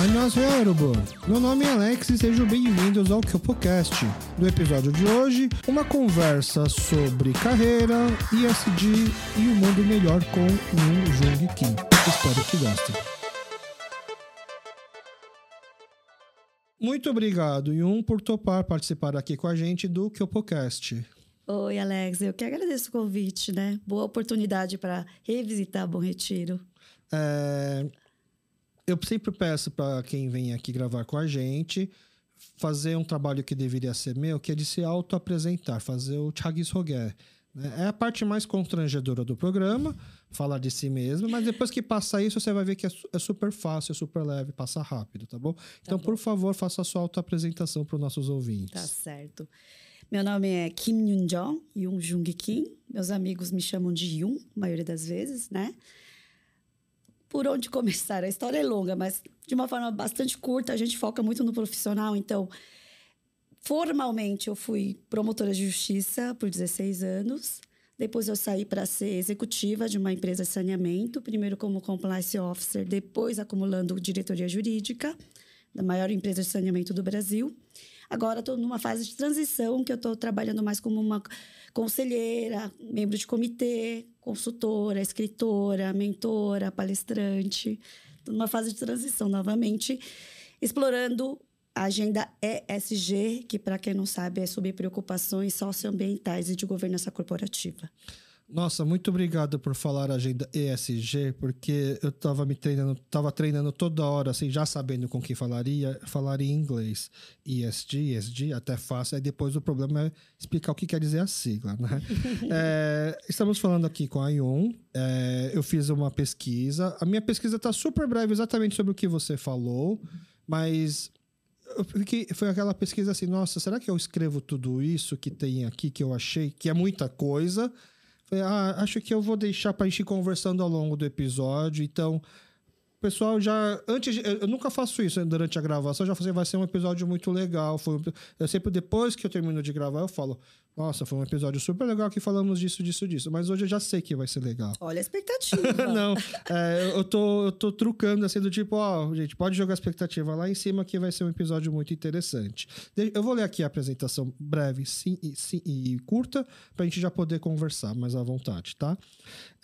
Annyeonghaseyo, Yorubun. Meu nome é Alex e sejam bem-vindos ao KyopoCast. No episódio de hoje, uma conversa sobre carreira, ISD e o um mundo melhor com Yoon Jung Kim. Espero que gostem. Muito obrigado, Yun, por topar participar aqui com a gente do KyopoCast. Oi, Alex. Eu que agradeço o convite, né? Boa oportunidade para revisitar Bom Retiro. É, eu sempre peço para quem vem aqui gravar com a gente fazer um trabalho que deveria ser meu, que é de se auto-apresentar, fazer o Chagis Rogué. Né? É a parte mais constrangedora do programa, falar de si mesmo, mas depois que passar isso, você vai ver que é, é super fácil, é super leve, passa rápido, tá bom? Então, tá bom. por favor, faça a sua auto-apresentação para os nossos ouvintes. Tá certo. Meu nome é Kim Yoon Jong, Yoon Jung Kim. Meus amigos me chamam de Yoon, a maioria das vezes, né? Por onde começar. A história é longa, mas de uma forma bastante curta, a gente foca muito no profissional. Então, formalmente, eu fui promotora de justiça por 16 anos. Depois, eu saí para ser executiva de uma empresa de saneamento, primeiro como compliance officer, depois acumulando diretoria jurídica da maior empresa de saneamento do Brasil. Agora estou numa fase de transição que eu estou trabalhando mais como uma conselheira, membro de comitê, consultora, escritora, mentora, palestrante. Numa fase de transição novamente, explorando a agenda ESG, que, para quem não sabe, é sobre preocupações socioambientais e de governança corporativa. Nossa, muito obrigado por falar agenda ESG, porque eu estava me treinando, tava treinando toda hora, assim, já sabendo com quem falaria, falaria em inglês. ESG, ESG, até fácil. Aí depois o problema é explicar o que quer dizer a sigla, né? é, estamos falando aqui com a Ion. É, eu fiz uma pesquisa. A minha pesquisa está super breve, exatamente sobre o que você falou, mas Fiquei, foi aquela pesquisa assim, nossa, será que eu escrevo tudo isso que tem aqui que eu achei que é muita coisa? Falei, ah, acho que eu vou deixar para a gente ir conversando ao longo do episódio. Então, pessoal já. Antes eu nunca faço isso durante a gravação, já falei, vai ser um episódio muito legal. Foi, eu sempre, depois que eu termino de gravar, eu falo. Nossa, foi um episódio super legal que falamos disso, disso, disso. Mas hoje eu já sei que vai ser legal. Olha a expectativa. Não, é, eu, tô, eu tô trucando assim do tipo, ó, gente, pode jogar a expectativa lá em cima que vai ser um episódio muito interessante. Eu vou ler aqui a apresentação breve sim, sim, e curta pra gente já poder conversar mais à vontade, tá?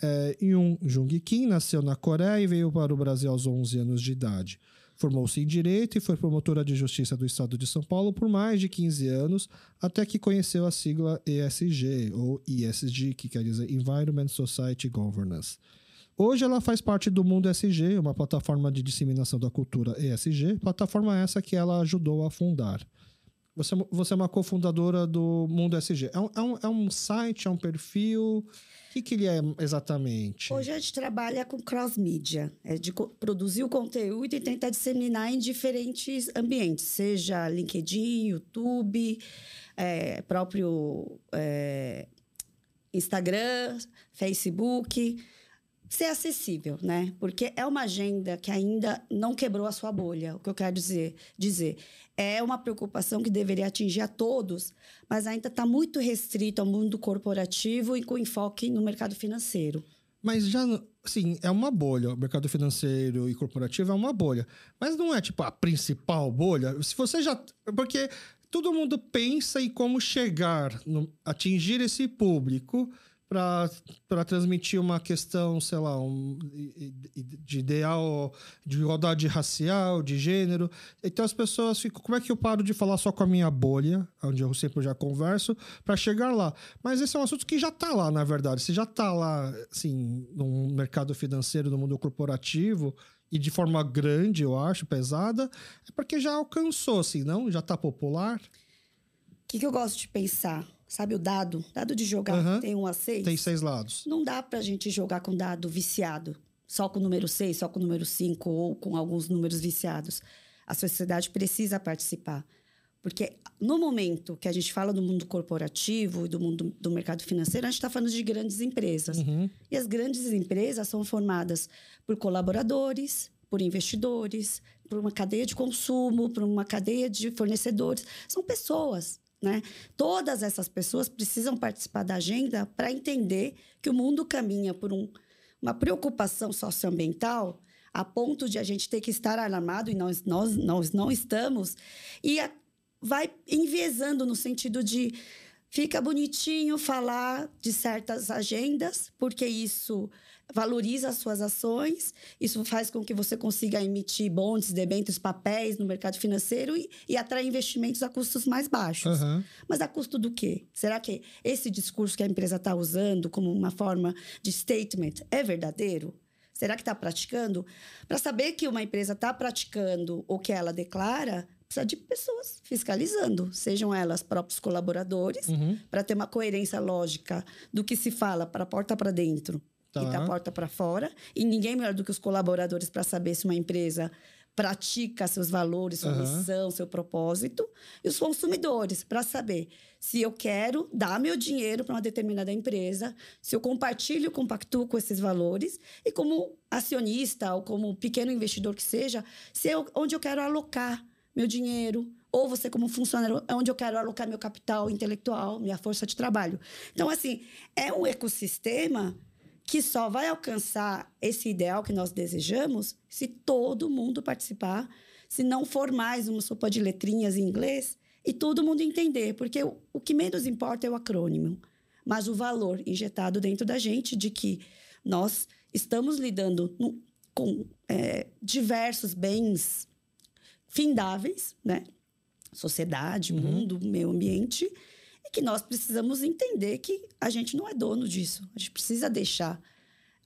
É, Yoon Jung Kim nasceu na Coreia e veio para o Brasil aos 11 anos de idade. Formou-se em Direito e foi promotora de Justiça do Estado de São Paulo por mais de 15 anos, até que conheceu a sigla ESG, ou ESG, que quer dizer Environment Society Governance. Hoje ela faz parte do Mundo ESG, uma plataforma de disseminação da cultura ESG, plataforma essa que ela ajudou a fundar. Você, você é uma cofundadora do Mundo ESG. É um, é um, é um site, é um perfil que, que ele é exatamente? Hoje a gente trabalha com cross-mídia, é de produzir o conteúdo e tentar disseminar em diferentes ambientes, seja LinkedIn, YouTube, é, próprio é, Instagram, Facebook ser acessível, né? Porque é uma agenda que ainda não quebrou a sua bolha. O que eu quero dizer, dizer é uma preocupação que deveria atingir a todos, mas ainda está muito restrito ao mundo corporativo e com enfoque no mercado financeiro. Mas já, sim, é uma bolha. O mercado financeiro e corporativo é uma bolha. Mas não é, tipo, a principal bolha. Se você já. Porque todo mundo pensa em como chegar, no, atingir esse público para transmitir uma questão, sei lá, um, de ideal, de igualdade racial, de gênero. Então as pessoas ficam, como é que eu paro de falar só com a minha bolha, onde eu sempre já converso, para chegar lá? Mas esse é um assunto que já está lá, na verdade. Se já está lá, assim, no mercado financeiro, no mundo corporativo, e de forma grande, eu acho, pesada, é porque já alcançou, assim, não? Já está popular. O que, que eu gosto de pensar? Sabe o dado? Dado de jogar uhum. tem um a seis. Tem seis lados. Não dá pra gente jogar com dado viciado. Só com o número seis, só com o número cinco ou com alguns números viciados. A sociedade precisa participar. Porque no momento que a gente fala do mundo corporativo e do mundo do mercado financeiro, a gente está falando de grandes empresas. Uhum. E as grandes empresas são formadas por colaboradores, por investidores, por uma cadeia de consumo, por uma cadeia de fornecedores. São pessoas. Né? Todas essas pessoas precisam participar da agenda para entender que o mundo caminha por um, uma preocupação socioambiental a ponto de a gente ter que estar alarmado, e nós, nós, nós não estamos, e a, vai enviesando no sentido de fica bonitinho falar de certas agendas, porque isso valoriza as suas ações, isso faz com que você consiga emitir bonds, debêntures, papéis no mercado financeiro e, e atrair investimentos a custos mais baixos. Uhum. Mas a custo do quê? Será que esse discurso que a empresa está usando como uma forma de statement é verdadeiro? Será que está praticando? Para saber que uma empresa está praticando o que ela declara, precisa de pessoas fiscalizando, sejam elas próprios colaboradores, Uhum. para ter uma coerência lógica do que se fala para a porta para dentro Tá. e da porta para fora. E ninguém melhor do que os colaboradores para saber se uma empresa pratica seus valores, sua Aham. missão, seu propósito. E os consumidores para saber se eu quero dar meu dinheiro para uma determinada empresa, se eu compartilho, compactuo com esses valores e como acionista ou como pequeno investidor que seja, se eu, onde eu quero alocar meu dinheiro, ou você como funcionário, é onde eu quero alocar meu capital intelectual, minha força de trabalho. Então, assim, é um ecossistema que só vai alcançar esse ideal que nós desejamos se todo mundo participar, se não for mais uma sopa de letrinhas em inglês e todo mundo entender, porque o, o que menos importa é o acrônimo, mas o valor injetado dentro da gente de que nós estamos lidando no- com é, diversos bens findáveis, né? Sociedade, Uhum. mundo, meio ambiente, e que nós precisamos entender que a gente não é dono disso. A gente precisa deixar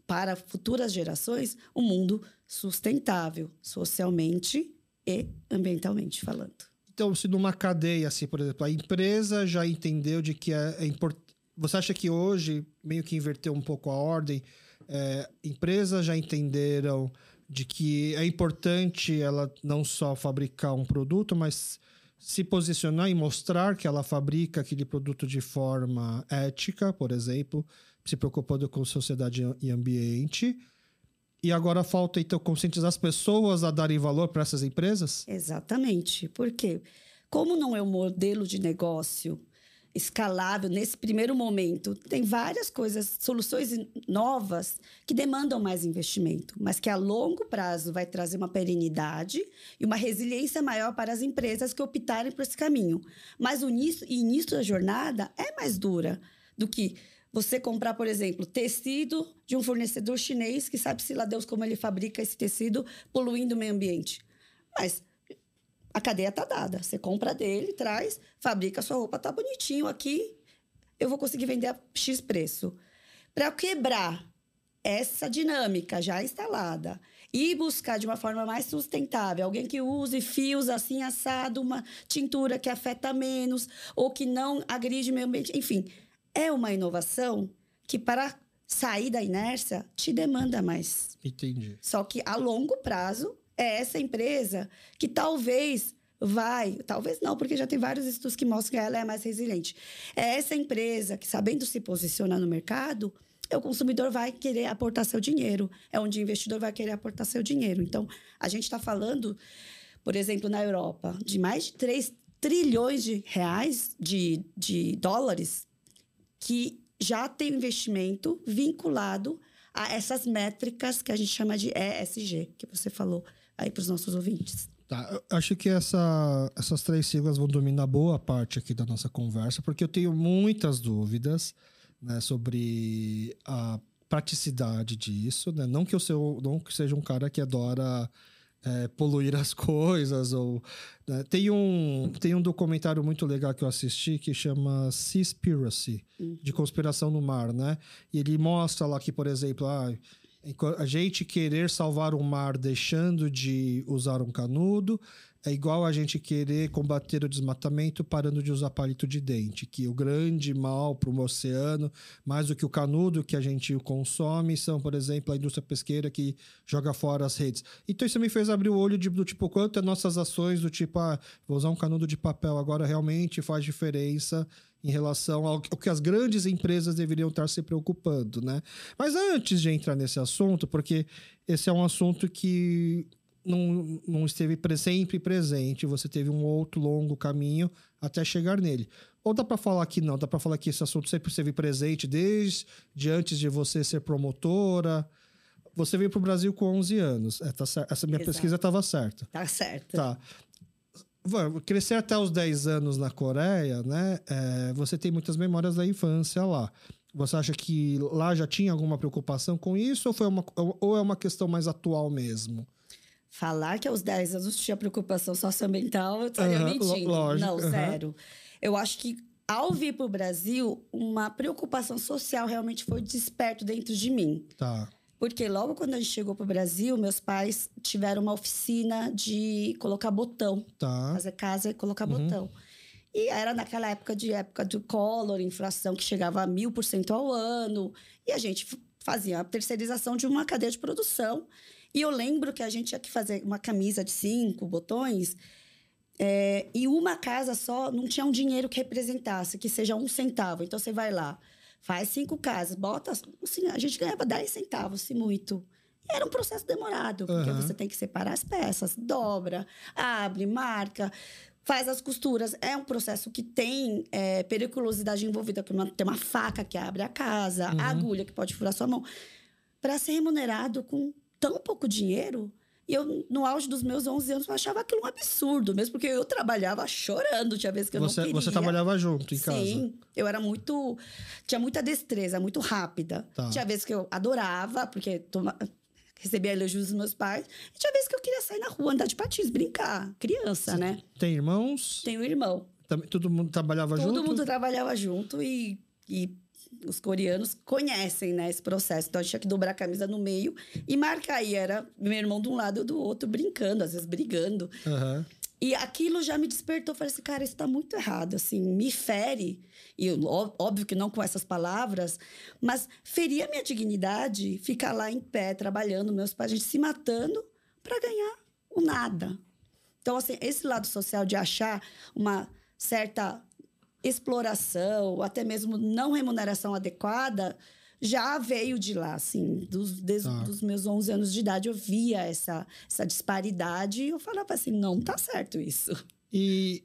para futuras gerações um mundo sustentável, socialmente e ambientalmente falando. Então, se numa cadeia, assim, por exemplo, a empresa já entendeu de que é, importante. Você acha que hoje meio que inverteu um pouco a ordem? É, empresas já entenderam de que é importante ela não só fabricar um produto, mas se posicionar e mostrar que ela fabrica aquele produto de forma ética, por exemplo, se preocupando com sociedade e ambiente. E agora falta, então, conscientizar as pessoas a darem valor para essas empresas? Exatamente. Porque, como não é um modelo de negócio escalável nesse primeiro momento, tem várias coisas, soluções novas que demandam mais investimento, mas que a longo prazo vai trazer uma perenidade e uma resiliência maior para as empresas que optarem por esse caminho. Mas o início, início da jornada é mais dura do que você comprar, por exemplo, tecido de um fornecedor chinês que sabe-se lá Deus como ele fabrica esse tecido, poluindo o meio ambiente. Mas a cadeia está dada. Você compra dele, traz, fabrica a sua roupa, tá bonitinho aqui, eu vou conseguir vender a X preço. Para quebrar essa dinâmica já instalada e buscar de uma forma mais sustentável, alguém que use fios assim assado, uma tintura que afeta menos ou que não agride o meio ambiente, enfim, é uma inovação que para sair da inércia te demanda mais. Entendi. Só que a longo prazo é essa empresa que talvez vai, talvez não, porque já tem vários estudos que mostram que ela é mais resiliente. É essa empresa que, sabendo se posicionar no mercado, o consumidor vai querer aportar seu dinheiro, é onde o investidor vai querer aportar seu dinheiro. Então, a gente está falando, por exemplo, na Europa, de mais de 3 trilhões de reais, de, de dólares, que já tem investimento vinculado a essas métricas que a gente chama de ESG, que você falou aí para os nossos ouvintes. Tá, acho que essa, essas três siglas vão dominar boa parte aqui da nossa conversa, porque eu tenho muitas dúvidas né, sobre a praticidade disso. Né? Não, que eu sou, não que seja um cara que adora é, poluir as coisas. ou né? tem, um, tem um documentário muito legal que eu assisti que chama Seaspiracy, de conspiração no mar. Né? E ele mostra lá que, por exemplo, ah, a gente querer salvar o mar deixando de usar um canudo é igual a gente querer combater o desmatamento parando de usar palito de dente, que o grande mal para o oceano, mais do que o canudo que a gente consome, são, por exemplo, a indústria pesqueira que joga fora as redes. Então isso me fez abrir o olho de, do tipo, quanto é nossas ações do tipo, ah, vou usar um canudo de papel agora realmente faz diferença em relação ao que as grandes empresas deveriam estar se preocupando, né? Mas antes de entrar nesse assunto, porque esse é um assunto que não, não esteve sempre presente, você teve um outro longo caminho até chegar nele. Ou dá para falar que não, dá para falar que esse assunto sempre esteve presente desde antes de você ser promotora, Você veio para o Brasil com 11 anos. É, tá Essa minha Exato. pesquisa estava certa. Tá certo. Tá. Crescer até os 10 anos na Coreia, né? É, você tem muitas memórias da infância lá. Você acha que lá já tinha alguma preocupação com isso ou, foi uma, ou é uma questão mais atual mesmo? Falar que aos 10 anos tinha preocupação socioambiental, eu estaria uhum, mentindo. Lógico, Não, uhum. zero. Eu acho que ao vir para o Brasil, uma preocupação social realmente foi desperto dentro de mim. Tá. Porque logo quando a gente chegou para o Brasil, meus pais tiveram uma oficina de colocar botão. Tá. Fazer casa e colocar uhum. botão. E era naquela época de época do Collor, inflação que chegava a mil por cento ao ano. E a gente fazia a terceirização de uma cadeia de produção. E eu lembro que a gente tinha que fazer uma camisa de cinco botões. É, e uma casa só não tinha um dinheiro que representasse, que seja um centavo. Então você vai lá, Faz cinco casas, bota. Assim, a gente ganhava 10 centavos, se muito. E era um processo demorado, porque uhum. você tem que separar as peças, dobra, abre, marca, faz as costuras. É um processo que tem é, periculosidade envolvida, como tem uma faca que abre a casa, uhum. a agulha que pode furar sua mão. Para ser remunerado com tão pouco dinheiro, e eu, no auge dos meus 11 anos, eu achava aquilo um absurdo, mesmo porque eu trabalhava chorando, tinha vezes que eu você, não queria. Você trabalhava junto em Sim, casa? Sim, eu era muito... Tinha muita destreza, muito rápida. Tá. Tinha vezes que eu adorava, porque toma, recebia elogios dos meus pais. E tinha vezes que eu queria sair na rua, andar de patins, brincar. Criança, você né? Tem irmãos? Tenho irmão. Todo mundo trabalhava Todo junto? Todo mundo trabalhava junto e, e os coreanos conhecem né, esse processo. Então, a gente tinha que dobrar a camisa no meio e marcar. E era meu irmão de um lado e do outro, brincando, às vezes brigando. Uhum. E aquilo já me despertou. Eu falei assim, cara, isso tá muito errado, assim, me fere. E óbvio que não com essas palavras, mas feria minha dignidade ficar lá em pé, trabalhando, meus pais, a gente se matando para ganhar o nada. Então, assim, esse lado social de achar uma certa exploração, até mesmo não remuneração adequada, já veio de lá, assim, dos, desde tá. os meus 11 anos de idade, eu via essa, essa disparidade e eu falava assim, não tá certo isso. E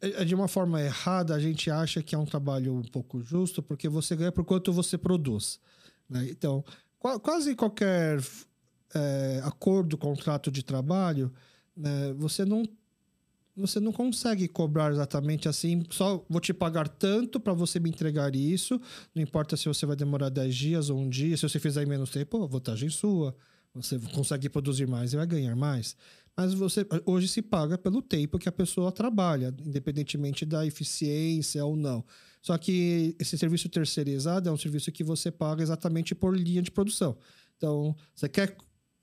é, de uma forma errada, a gente acha que é um trabalho um pouco justo, porque você ganha por quanto você produz. Né? Então, quase qualquer é, acordo, contrato de trabalho, né, você não você não consegue cobrar exatamente assim, só vou te pagar tanto para você me entregar isso, não importa se você vai demorar 10 dias ou um dia, se você fizer em menos tempo, vantagem sua. Você consegue produzir mais e vai ganhar mais. Mas você hoje se paga pelo tempo que a pessoa trabalha, independentemente da eficiência ou não. Só que esse serviço terceirizado é um serviço que você paga exatamente por linha de produção. Então, você quer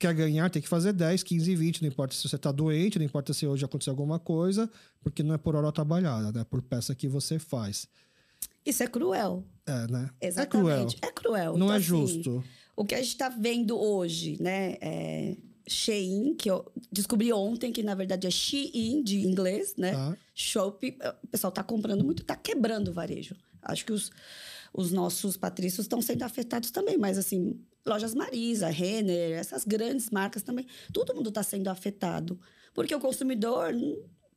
quer ganhar, tem que fazer 10, 15, 20, não importa se você está doente, não importa se hoje aconteceu alguma coisa, porque não é por hora trabalhada, né? É por peça que você faz. Isso é cruel. É, né? Exatamente. É cruel. É cruel. Não então, é assim, justo. Assim, o que a gente está vendo hoje, né? É Shein, que eu descobri ontem que na verdade é Shein de inglês, né? Tá. Shopee, o pessoal está comprando muito, está quebrando o varejo. Acho que os, os nossos patrícios estão sendo afetados também, mas assim, lojas Marisa, Renner, essas grandes marcas também, todo mundo está sendo afetado. Porque o consumidor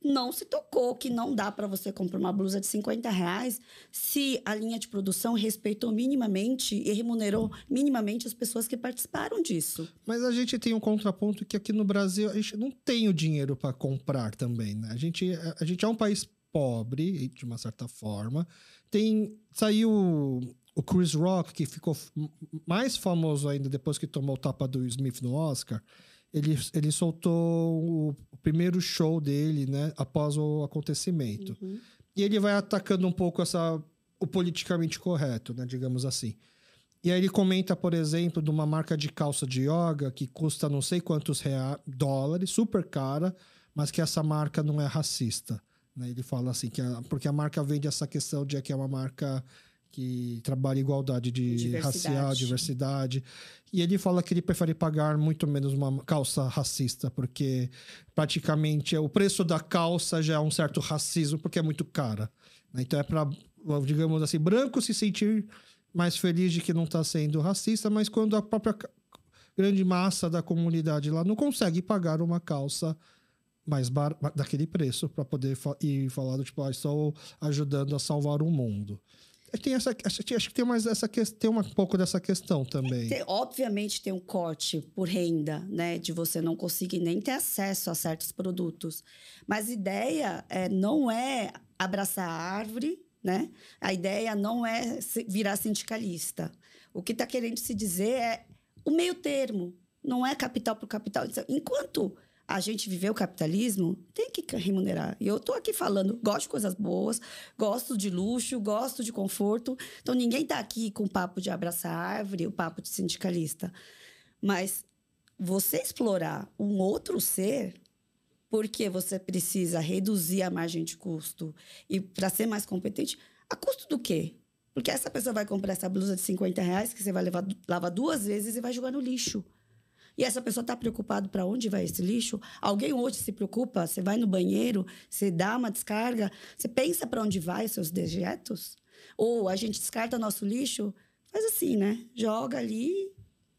não se tocou que não dá para você comprar uma blusa de 50 reais se a linha de produção respeitou minimamente e remunerou minimamente as pessoas que participaram disso. Mas a gente tem um contraponto que aqui no Brasil a gente não tem o dinheiro para comprar também, né? A gente, a gente é um país pobre, de uma certa forma. Tem saiu o Chris Rock, que ficou mais famoso ainda depois que tomou o tapa do Smith no Oscar, ele, ele soltou o, primeiro show dele, né, após o acontecimento. Uhum. E ele vai atacando um pouco essa o politicamente correto, né, digamos assim. E aí ele comenta, por exemplo, de uma marca de calça de yoga que custa não sei quantos reais, dólares, super cara, mas que essa marca não é racista. Né? Ele fala assim, que a, porque a marca vende essa questão de que é uma marca que trabalha igualdade de diversidade. racial, diversidade. E ele fala que ele prefere pagar muito menos uma calça racista, porque praticamente o preço da calça já é um certo racismo, porque é muito cara. Né? Então é para, digamos assim, branco se sentir mais feliz de que não está sendo racista, mas quando a própria grande massa da comunidade lá não consegue pagar uma calça mais bar daquele preço para poder fa ir falar do tipo, ah, estou ajudando a salvar o mundo. Tem essa, acho que tem mais essa tem um pouco dessa questão também. Tem, obviamente tem um corte por renda, né, de você não conseguir nem ter acesso a certos produtos. Mas a ideia é, não é abraçar a árvore, né? A ideia não é virar sindicalista. O que está querendo se dizer é o meio termo, não é capital por capital. Enquanto a gente viver o capitalismo, tem que remunerar. E eu estou aqui falando, gosto de coisas boas, gosto de luxo, gosto de conforto. Então, ninguém está aqui com o papo de abraçar árvore, o papo de sindicalista. Mas você explorar um outro ser, porque você precisa reduzir a margem de custo e para ser mais competente, a custo do quê? Porque essa pessoa vai comprar essa blusa de 50 reais que você vai levar, lavar duas vezes e vai jogar no lixo. E essa pessoa está preocupada para onde vai esse lixo? Alguém hoje se preocupa? Você vai no banheiro, você dá uma descarga, você pensa para onde vai seus dejetos? Ou a gente descarta nosso lixo? Faz assim, né? Joga ali,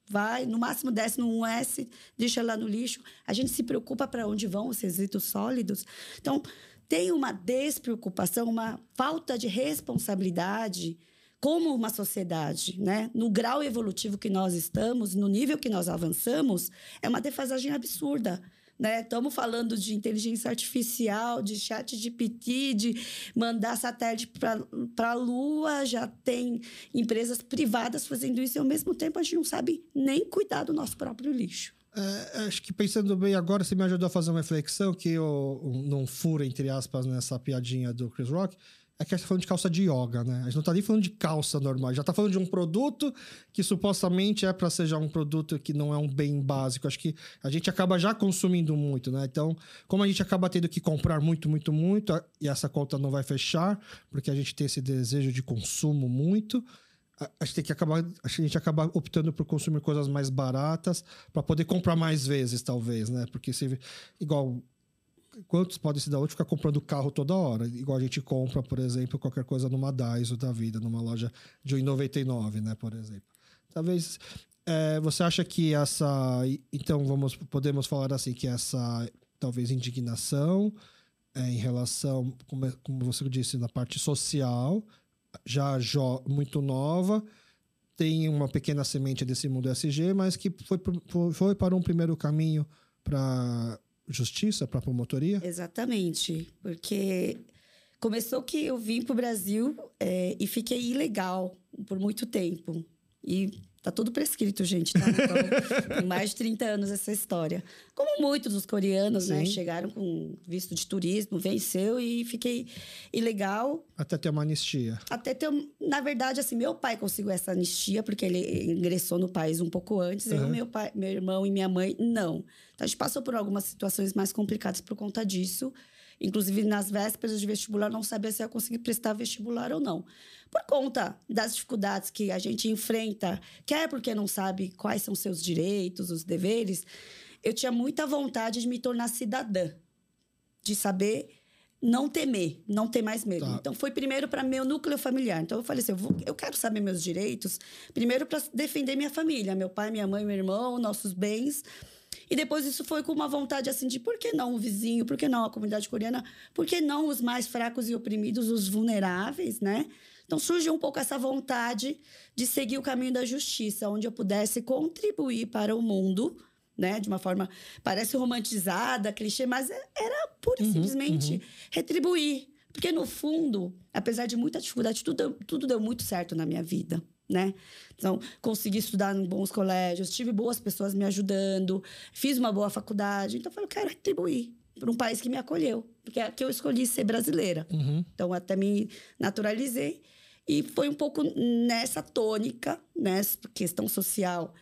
vai, no máximo desce no 1S, deixa lá no lixo. A gente se preocupa para onde vão os resíduos sólidos. Então, tem uma despreocupação, uma falta de responsabilidade como uma sociedade, né, no grau evolutivo que nós estamos, no nível que nós avançamos, é uma defasagem absurda. Né? Estamos falando de inteligência artificial, de chat de PT, de mandar satélite para a Lua, já tem empresas privadas fazendo isso e, ao mesmo tempo, a gente não sabe nem cuidar do nosso próprio lixo. É, acho que pensando bem agora, você me ajudou a fazer uma reflexão que eu não furo, entre aspas, nessa piadinha do Chris Rock é que a gente tá falando de calça de yoga, né? A gente não tá nem falando de calça normal, já tá falando de um produto que supostamente é para ser já um produto que não é um bem básico. Acho que a gente acaba já consumindo muito, né? Então, como a gente acaba tendo que comprar muito, muito, muito, e essa conta não vai fechar, porque a gente tem esse desejo de consumo muito, a gente tem que acabar, a gente acaba optando por consumir coisas mais baratas para poder comprar mais vezes, talvez, né? Porque se igual quantos podem se dar hoje ficar comprando carro toda hora? Igual a gente compra, por exemplo, qualquer coisa numa Daiso da vida, numa loja de 1,99, né, por exemplo. Talvez é, você acha que essa, então vamos podemos falar assim que essa talvez indignação é, em relação, como, é, como você disse, na parte social, já muito nova, tem uma pequena semente desse mundo SG, mas que foi, foi para um primeiro caminho para justiça para a promotoria? Exatamente, porque começou que eu vim para o Brasil é, e fiquei ilegal por muito tempo. E tá tudo prescrito, gente, tá? Então, tem mais de 30 anos essa história. Como muitos dos coreanos, né, Sim. né? Chegaram com visto de turismo, venceu e fiquei ilegal. Até ter uma anistia. Até ter... Na verdade, assim, meu pai conseguiu essa anistia, porque ele ingressou no país um pouco antes. Uhum. Eu, meu, pai, meu irmão e minha mãe, não. Então, a gente passou por algumas situações mais complicadas por conta disso. Inclusive, nas vésperas de vestibular, não sabia se ia conseguir prestar vestibular ou não. Por conta das dificuldades que a gente enfrenta, quer porque não sabe quais são seus direitos, os deveres, eu tinha muita vontade de me tornar cidadã, de saber não temer, não ter mais medo. Tá. Então, foi primeiro para meu núcleo familiar. Então, eu falei assim: eu, vou, eu quero saber meus direitos, primeiro para defender minha família, meu pai, minha mãe, meu irmão, nossos bens. E depois isso foi com uma vontade assim de por que não o vizinho, por que não a comunidade coreana, por que não os mais fracos e oprimidos, os vulneráveis, né? Então surgiu um pouco essa vontade de seguir o caminho da justiça, onde eu pudesse contribuir para o mundo, né, de uma forma parece romantizada, clichê, mas é, era pura e uhum, simplesmente uhum. retribuir, porque no fundo, apesar de muita dificuldade, tudo, tudo deu muito certo na minha vida né? Então, consegui estudar em bons colégios, tive boas pessoas me ajudando, fiz uma boa faculdade. Então, eu falei, eu quero retribuir para um país que me acolheu, porque aqui eu escolhi ser brasileira. Uhum. Então, até me naturalizei. E foi um pouco nessa tônica, nessa né? questão social.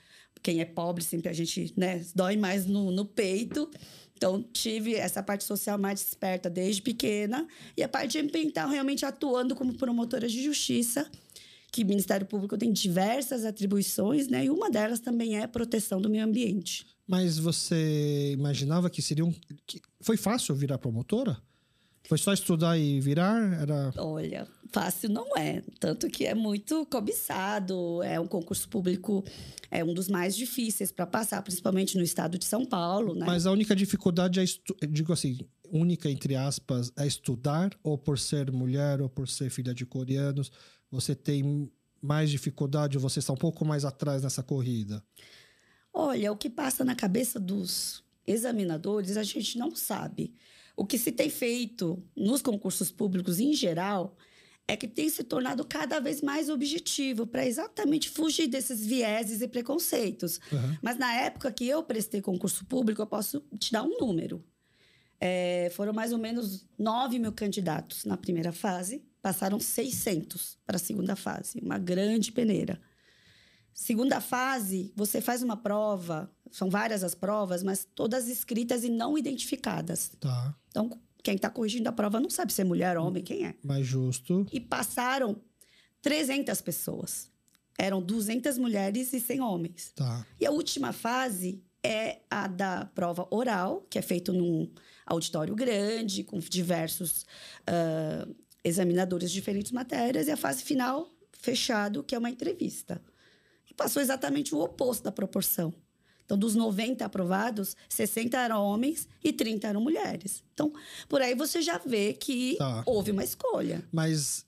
Quem é pobre, sempre a gente né, dói mais no, no peito. Então, tive essa parte social mais desperta desde pequena. E a parte ambiental, realmente atuando como promotora de justiça que o Ministério Público tem diversas atribuições, né? E uma delas também é proteção do meio ambiente. Mas você imaginava que seria um. Que foi fácil virar promotora? Foi só estudar e virar? Era... Olha, fácil não é. Tanto que é muito cobiçado. É um concurso público, é um dos mais difíceis para passar, principalmente no estado de São Paulo, né? Mas a única dificuldade é, digo assim, única entre aspas, é estudar, ou por ser mulher, ou por ser filha de coreanos. Você tem mais dificuldade ou você está um pouco mais atrás nessa corrida? Olha, o que passa na cabeça dos examinadores, a gente não sabe. O que se tem feito nos concursos públicos em geral é que tem se tornado cada vez mais objetivo para exatamente fugir desses vieses e preconceitos. Uhum. Mas na época que eu prestei concurso público, eu posso te dar um número. É, foram mais ou menos 9 mil candidatos na primeira fase, passaram 600 para a segunda fase, uma grande peneira. Segunda fase, você faz uma prova, são várias as provas, mas todas escritas e não identificadas. Tá. Então, quem está corrigindo a prova não sabe se é mulher, homem, quem é. Mais justo. E passaram 300 pessoas. Eram 200 mulheres e 100 homens. Tá. E a última fase é a da prova oral, que é feito num auditório grande, com diversos uh, examinadores de diferentes matérias, e a fase final, fechado, que é uma entrevista. E passou exatamente o oposto da proporção. Então, dos 90 aprovados, 60 eram homens e 30 eram mulheres. Então, por aí você já vê que Tá. houve uma escolha. Mas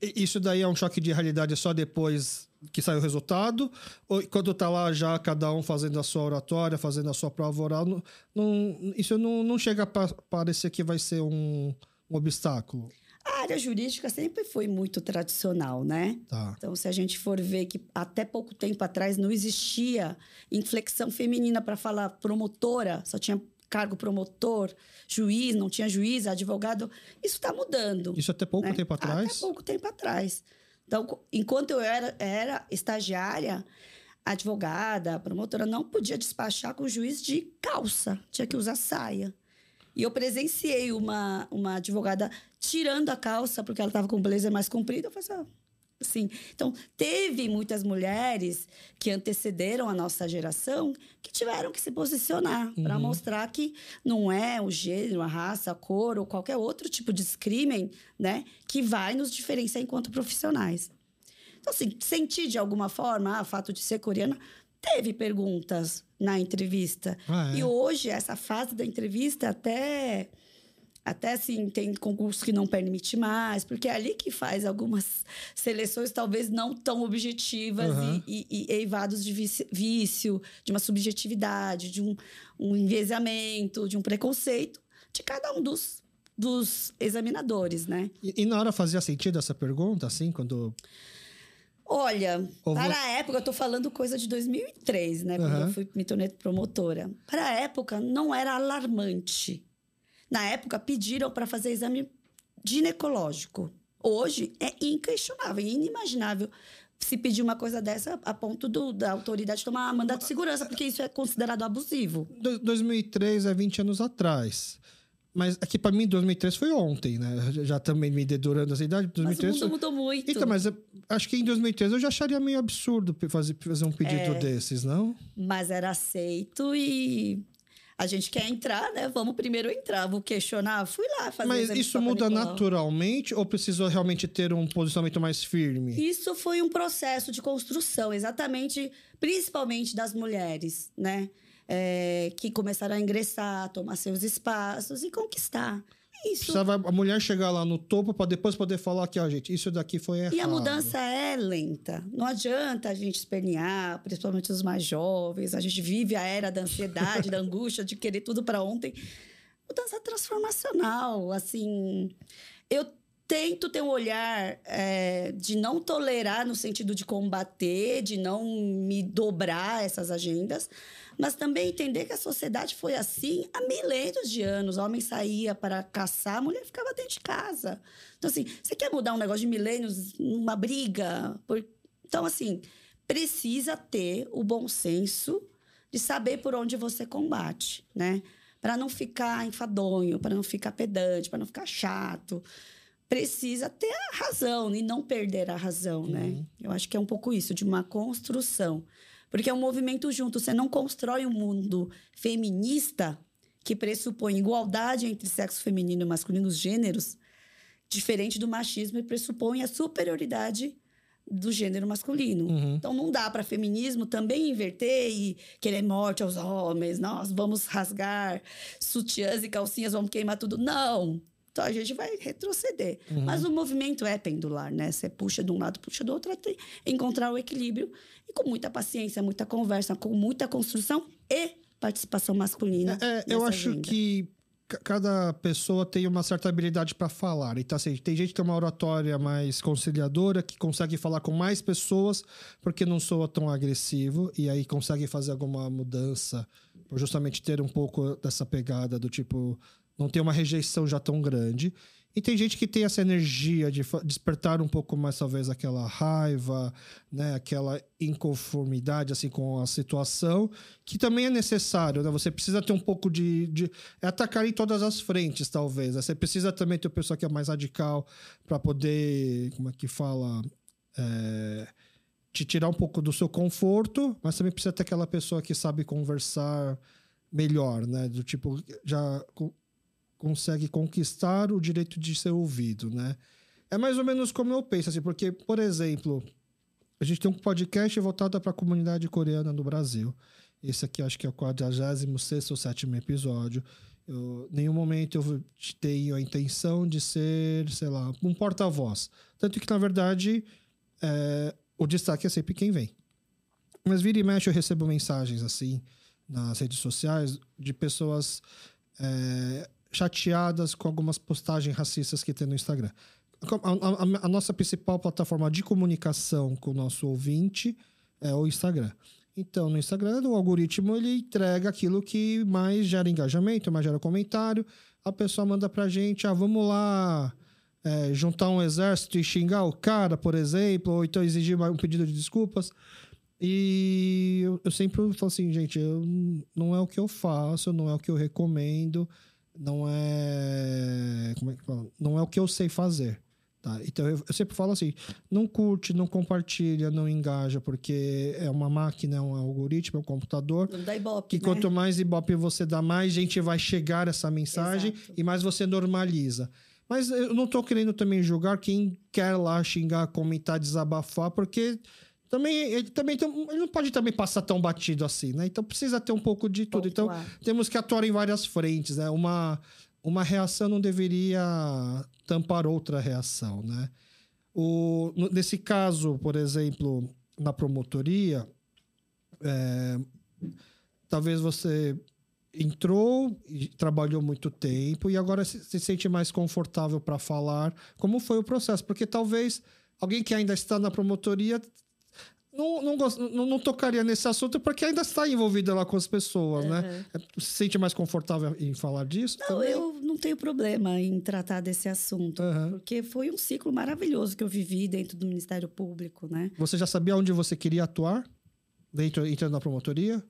isso daí é um choque de realidade só depois que sai o resultado? Ou quando tá lá já cada um fazendo a sua oratória, fazendo a sua prova oral, não, não- isso não, não chega a pa- parecer que vai ser um, um obstáculo? A área jurídica sempre foi muito tradicional, né? Tá. Então, se a gente for ver que até pouco tempo atrás não existia inflexão feminina para falar promotora, só tinha cargo promotor, juiz, não tinha juiz, advogado, isso está mudando. Isso até pouco né? tempo atrás? Até pouco tempo atrás. Então, enquanto eu era, era estagiária, advogada, promotora, não podia despachar com o juiz de calça, tinha que usar saia. E eu presenciei uma, uma advogada tirando a calça porque ela estava com o blazer mais comprido. Eu falei assim, ah. Então, teve muitas mulheres que antecederam a nossa geração que tiveram que se posicionar para mostrar que não é o gênero, a raça, a cor ou qualquer outro tipo de discrimen, né, que vai nos diferenciar enquanto profissionais. Então, assim, senti de alguma forma ah, o fato de ser coreana. Teve perguntas na entrevista. Ah, é? E hoje, essa fase da entrevista, até. Até assim, tem concurso que não permite mais, porque é ali que faz algumas seleções, talvez não tão objetivas Aham. e, e, e eivados de vício, vício, de uma subjetividade, de um, um enviesamento, de um preconceito de cada um dos, dos examinadores, né? E, e na hora fazia sentido essa pergunta, assim, quando. Olha, Ou para a época, eu tô falando coisa de 2003, né? Quando Aham. eu fui, me tornei promotora. Para a época, não era alarmante. Na época, pediram para fazer exame ginecológico. Hoje, é inquestionável, é inimaginável se pedir uma coisa dessa a ponto do- da autoridade tomar mandato de segurança, porque isso é considerado abusivo. Do- 2003 é 20 anos atrás. Mas aqui pra mim 2003 foi ontem, né? Já- também me dedurando essa idade. Mas o 2003 mundo foi- mudou muito. Então, mas eu acho que em 2003 eu já acharia meio absurdo fazer, fazer um pedido É. desses, não? Mas era aceito e a gente quer entrar, né? Vamos primeiro entrar. Vou questionar. Fui lá fazer Mas isso muda naturalmente ou precisou realmente ter um posicionamento mais firme? Isso foi um processo de construção, exatamente, principalmente das mulheres, né? É, que começaram a ingressar, tomar seus espaços e conquistar. Isso. Precisava a mulher chegar lá no topo para depois poder falar que, ó, gente, isso daqui foi errado. E a mudança é lenta. Não adianta a gente espernear, principalmente os mais jovens. A gente vive a era da ansiedade, da angústia, de querer tudo para ontem. Mudança transformacional. Assim, eu tento ter um olhar é, de não tolerar no sentido de combater, de não me dobrar essas agendas, mas também entender que a sociedade foi assim há milênios de anos. O homem saía para caçar, a mulher ficava dentro de casa. Então, assim, você quer mudar um negócio de milênios numa briga? Por- Então, assim, precisa ter o bom senso de saber por onde você combate, né? Para não ficar enfadonho, para não ficar pedante, para não ficar chato. Precisa ter a razão e não perder a razão, né? Eu acho que é um pouco isso, de uma construção. Porque é um movimento junto. Você não constrói um mundo feminista que pressupõe igualdade entre sexo feminino e masculino, os gêneros, diferente do machismo e pressupõe a superioridade do gênero masculino. Uhum. Então não dá para feminismo também inverter e querer morte aos homens, nós vamos rasgar sutiãs e calcinhas, vamos queimar tudo. Não. Então a gente vai retroceder. Uhum. Mas o movimento é pendular, né? Você puxa de um lado, puxa do outro, até encontrar o equilíbrio. E com muita paciência, muita conversa, com muita construção e participação masculina. É, é eu acho agenda. que cada pessoa tem uma certa habilidade para falar. Então, assim, tem gente que tem uma oratória mais conciliadora, que consegue falar com mais pessoas porque não soa tão agressivo e aí consegue fazer alguma mudança justamente ter um pouco dessa pegada do tipo não ter uma rejeição já tão grande. E tem gente que tem essa energia de despertar um pouco mais, talvez, aquela raiva, né? aquela inconformidade assim, com a situação, que também é necessário. Né? Você precisa ter um pouco de, de. É atacar em todas as frentes, talvez. Né? Você precisa também ter uma pessoa que é mais radical para poder. Como é que fala? É, te tirar um pouco do seu conforto, mas também precisa ter aquela pessoa que sabe conversar melhor, né? Do tipo, já consegue conquistar o direito de ser ouvido, né? É mais ou menos como eu penso, assim, porque, por exemplo, a gente tem um podcast voltado para a comunidade coreana no Brasil. Esse aqui acho que é o 46 ou 7 episódio. Eu, nenhum momento eu tenho a intenção de ser, sei lá, um porta-voz. Tanto que, na verdade, é, o destaque é sempre quem vem. Mas vira e mexe eu recebo mensagens assim nas redes sociais de pessoas é, chateadas com algumas postagens racistas que tem no Instagram. A, a, a, nossa principal plataforma de comunicação com o nosso ouvinte é o Instagram. Então, no Instagram, o algoritmo ele entrega aquilo que mais gera engajamento, mais gera comentário. A pessoa manda pra gente, ah, vamos lá é, juntar um exército e xingar o cara, por exemplo, ou então exigir um pedido de desculpas. E eu, eu sempre falo assim, gente, eu, não é o que eu faço, não é o que eu recomendo não é. Como é que fala? Não é o que eu sei fazer. Tá? Então eu, eu, sempre falo assim: não curte, não compartilha, não engaja, porque é uma máquina, é um algoritmo, é um computador. Não dá ibope, que né? quanto mais ibope você dá, mais gente vai chegar essa mensagem Exato. e mais você normaliza. Mas eu não estou querendo também julgar quem quer lá xingar, comentar, desabafar, porque também ele também tem, ele não pode também passar tão batido assim, né? Então precisa ter um pouco de tudo. Então temos que atuar em várias frentes, né? Uma uma reação não deveria tampar outra reação, né? O, nesse caso, por exemplo, na promotoria, é, talvez você entrou e trabalhou muito tempo e agora se, se sente mais confortável para falar. Como foi o processo? Porque talvez alguém que ainda está na promotoria não, não, gost, não, não, tocaria nesse assunto porque ainda está envolvida lá com as pessoas, uhum. né? Se sente mais confortável em falar disso? Não, também? eu não tenho problema em tratar desse assunto, uhum. porque foi um ciclo maravilhoso que eu vivi dentro do Ministério Público, né? Você já sabia onde você queria atuar? Dentro, entrando na promotoria?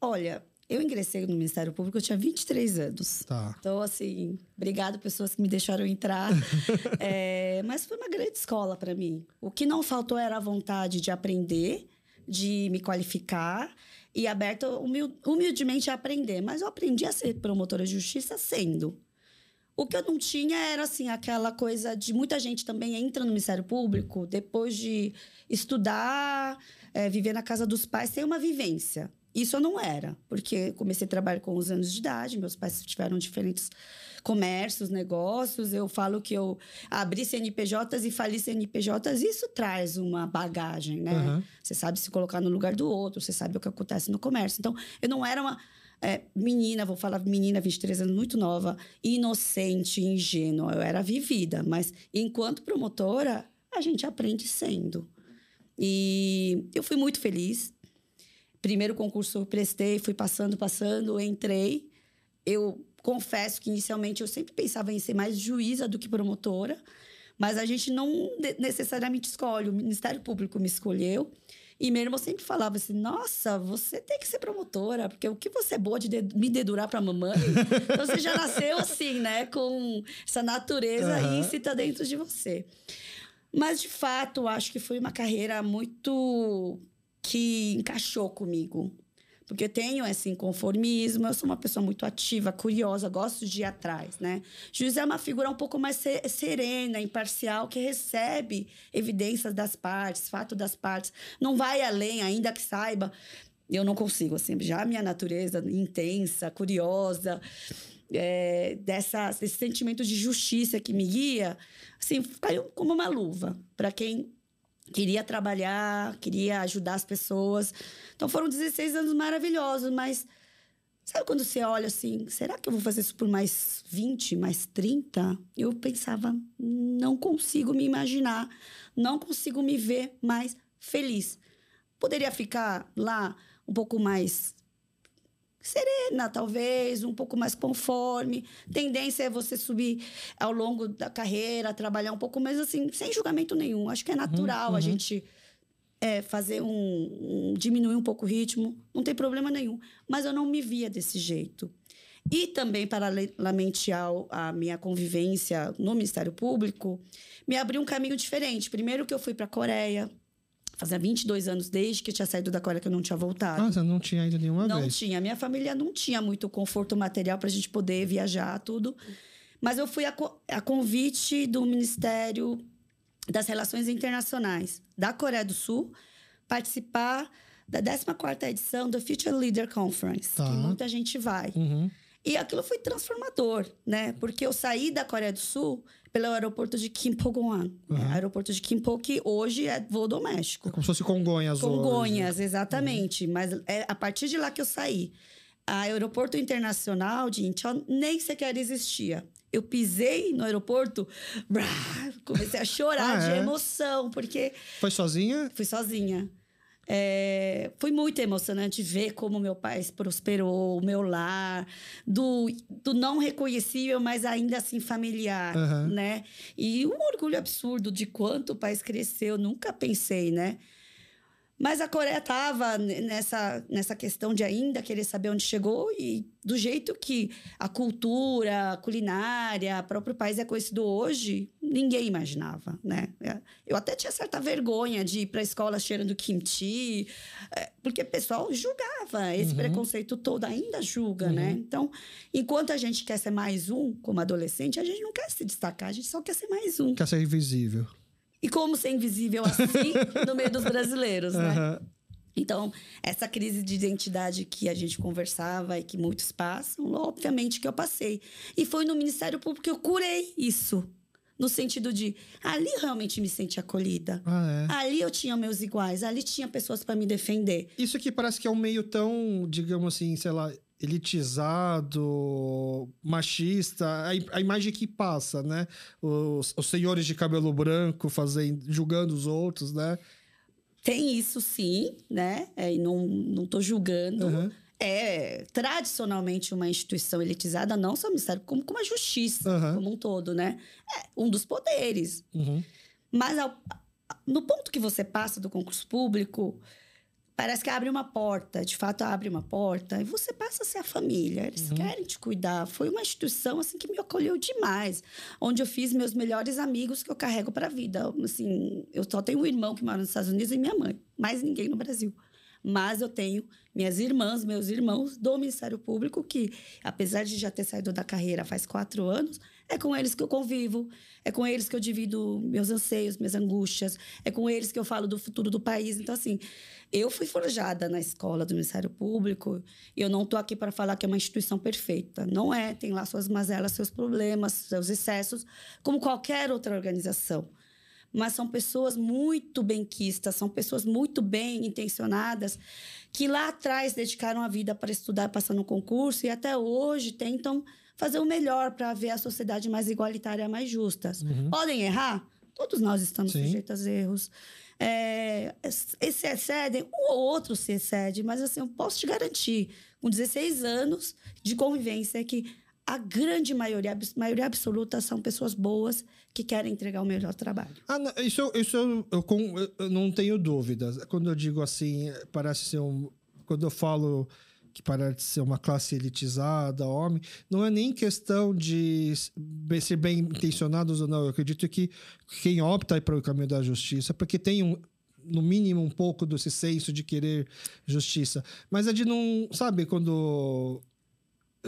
Olha, eu ingressei no Ministério Público, eu tinha 23 anos. Tá. Então, assim, obrigado pessoas que me deixaram entrar. é, mas foi uma grande escola para mim. O que não faltou era a vontade de aprender, de me qualificar e aberta humildemente a aprender. Mas eu aprendi a ser promotora de justiça sendo. O que eu não tinha era assim aquela coisa de muita gente também entra no Ministério Público depois de estudar, é, viver na casa dos pais, tem uma vivência. Isso eu não era, porque comecei a trabalhar com os anos de idade, meus pais tiveram diferentes comércios, negócios. Eu falo que eu abri CNPJs e fali CNPJs, isso traz uma bagagem, né? Uhum. Você sabe se colocar no lugar do outro, você sabe o que acontece no comércio. Então, eu não era uma é, menina, vou falar menina, 23 anos, muito nova, inocente, ingênua. Eu era vivida, mas enquanto promotora, a gente aprende sendo. E eu fui muito feliz primeiro concurso eu prestei, fui passando, passando, entrei. Eu confesso que inicialmente eu sempre pensava em ser mais juíza do que promotora, mas a gente não necessariamente escolhe. O Ministério Público me escolheu. E meu irmão sempre falava assim: Nossa, você tem que ser promotora, porque o que você é boa de, de me dedurar para mamãe. então você já nasceu assim, né? Com essa natureza uhum. íncita dentro de você. Mas de fato, acho que foi uma carreira muito que encaixou comigo. Porque eu tenho esse inconformismo, eu sou uma pessoa muito ativa, curiosa, gosto de ir atrás, né? Juiz é uma figura um pouco mais serena, imparcial, que recebe evidências das partes, fato das partes, não vai além, ainda que saiba. Eu não consigo, assim, já a minha natureza intensa, curiosa, é, dessa, desse sentimento de justiça que me guia, assim, caiu como uma luva para quem queria trabalhar, queria ajudar as pessoas. Então foram 16 anos maravilhosos, mas sabe quando você olha assim, será que eu vou fazer isso por mais 20, mais 30? Eu pensava, não consigo me imaginar, não consigo me ver mais feliz. Poderia ficar lá um pouco mais serena, talvez, um pouco mais conforme. Tendência é você subir ao longo da carreira, trabalhar um pouco mais assim, sem julgamento nenhum. Acho que é natural uhum, a gente é, fazer um, um, diminuir um pouco o ritmo, não tem problema nenhum. Mas eu não me via desse jeito. E também, paralelamente à minha convivência no Ministério Público, me abriu um caminho diferente. Primeiro que eu fui para a Coreia, Fazia 22 anos desde que eu tinha saído da Coreia que eu não tinha voltado. Ah, você não tinha ido nenhuma não vez? Não tinha. Minha família não tinha muito conforto material para a gente poder viajar, tudo. Mas eu fui a, a convite do Ministério das Relações Internacionais da Coreia do Sul participar da 14ª edição do Future Leader Conference, tá. que muita gente vai. Uhum. E aquilo foi transformador, né? Porque eu saí da Coreia do Sul pelo aeroporto de Kimpogoan. Uhum. É, aeroporto de Kimpo, que hoje é voo doméstico. É como se fosse Congonhas Congonhas, hoje. exatamente. Uhum. Mas é a partir de lá que eu saí. A aeroporto internacional de Incheon nem sequer existia. Eu pisei no aeroporto, brá, comecei a chorar ah, de é? emoção, porque... Foi sozinha? Fui sozinha. É, foi muito emocionante ver como meu pai prosperou, o meu lar, do, do não reconhecível, mas ainda assim familiar, uhum. né? E um orgulho absurdo de quanto o país cresceu, nunca pensei, né? Mas a Coreia estava nessa, nessa questão de ainda querer saber onde chegou e do jeito que a cultura, a culinária, o próprio país é conhecido hoje, ninguém imaginava, né? É, eu até tinha certa vergonha de ir para a escola cheirando kimchi, é, porque o pessoal julgava, esse uhum. preconceito todo ainda julga, né? uhum. né? Então, enquanto a gente quer ser mais um como adolescente, a gente não quer se destacar, a gente só quer ser mais um. Quer ser invisível. E como ser invisível assim no meio dos brasileiros, né? Uhum. Então, essa crise de identidade que a gente conversava e que muitos passam, obviamente que eu passei. E foi no Ministério Público que eu curei isso. No sentido de, ali realmente me senti acolhida. Ah, é. Ali eu tinha meus iguais, ali tinha pessoas para me defender. Isso aqui parece que é um meio tão, digamos assim, sei lá, elitizado, machista, a, a, imagem que passa, né? Os, os senhores de cabelo branco fazendo, julgando os outros, né? Tem isso sim, né? É, não, não tô julgando. Uhum. É tradicionalmente uma instituição elitizada, não só o Ministério, como, como a justiça, uhum. como um todo, né? É um dos poderes. Uhum. Mas ao, no ponto que você passa do concurso público, parece que abre uma porta, de fato abre uma porta, e você passa a ser a família, eles uhum. querem te cuidar. Foi uma instituição assim que me acolheu demais, onde eu fiz meus melhores amigos que eu carrego para a vida. Assim, eu só tenho um irmão que mora nos Estados Unidos e minha mãe, mais ninguém no Brasil. Mas eu tenho minhas irmãs, meus irmãos do Ministério Público, que, apesar de já ter saído da carreira faz quatro anos, é com eles que eu convivo, é com eles que eu divido meus anseios, minhas angústias, é com eles que eu falo do futuro do país. Então, assim, eu fui forjada na escola do Ministério Público e eu não estou aqui para falar que é uma instituição perfeita. Não é, tem lá suas mazelas, seus problemas, seus excessos, como qualquer outra organização mas são pessoas muito benquistas, são pessoas muito bem intencionadas que lá atrás dedicaram a vida para estudar, passar no concurso e até hoje tentam fazer o melhor para ver a sociedade mais igualitária, mais justa. Uhum. Podem errar? Todos nós estamos Sim. sujeitos a erros. É, se excedem, um ou outro se excede, mas assim, eu posso te garantir, com 16 anos de convivência, que a grande maioria, a maioria absoluta, são pessoas boas que querem entregar o melhor trabalho. Ah, não, isso, isso eu, eu, eu, não tenho dúvidas. Quando eu digo assim, parece ser um. Quando eu falo que parece ser uma classe elitizada, homem, não é nem questão de ser bem intencionados ou não. Eu acredito que quem opta para o caminho da justiça, porque tem um, no mínimo um pouco desse senso de querer justiça, mas é de não, sabe, quando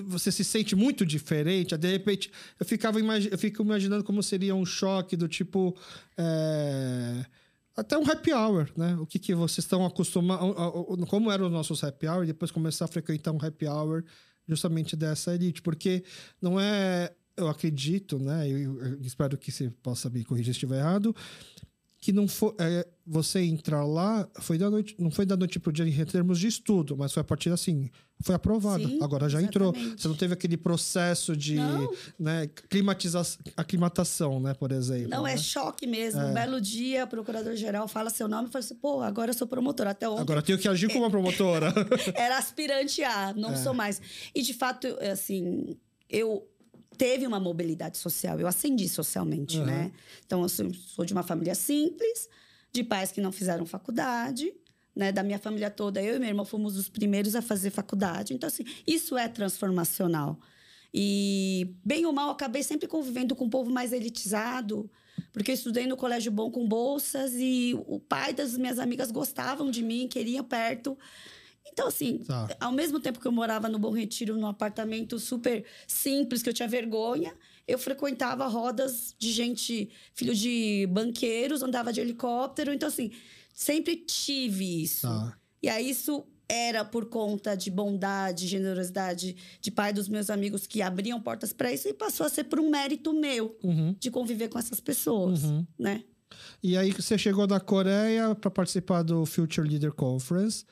você se sente muito diferente. De repente, eu ficava eu fico imaginando como seria um choque do tipo. É, até um happy hour, né? O que, que vocês estão acostumados. Como eram os nossos happy hour, e depois começar a frequentar um happy hour justamente dessa elite, porque não é, eu acredito, né? Eu, espero que você possa me corrigir se estiver errado, que não foi é, você entrar lá foi da noite não foi da noite pro dia em termos de estudo mas foi a partir assim foi aprovado Sim, agora já entrou exatamente. você não teve aquele processo de né climatização aclimatação né por exemplo Não, né? é choque mesmo. Um belo dia, o procurador-geral fala seu nome e fala assim: pô, agora eu sou promotor. Até ontem agora tenho que agir como uma promotora era aspirante A, não sou mais. E de fato, assim, eu teve uma mobilidade social, eu ascendi socialmente, Uhum. né? Então, eu sou de uma família simples, de pais que não fizeram faculdade. Né, da minha família toda, eu e meu irmão fomos os primeiros a fazer faculdade. Então, assim, isso é transformacional. E, bem ou mal, acabei sempre convivendo com um povo mais elitizado, porque eu estudei no colégio bom com bolsas e o pai das minhas amigas gostavam de mim, queriam perto. Então, assim, Tá. ao mesmo tempo que eu morava no Bom Retiro, num apartamento super simples, que eu tinha vergonha, eu frequentava rodas de gente, filho de banqueiros, andava de helicóptero. Então, assim, sempre tive isso. tá E aí, isso era por conta de bondade, generosidade de pai dos meus amigos que abriam portas para isso e passou a ser por um mérito meu Uhum, de conviver com essas pessoas, uhum. né? E aí você chegou da Coreia para participar do Future Leader Conference,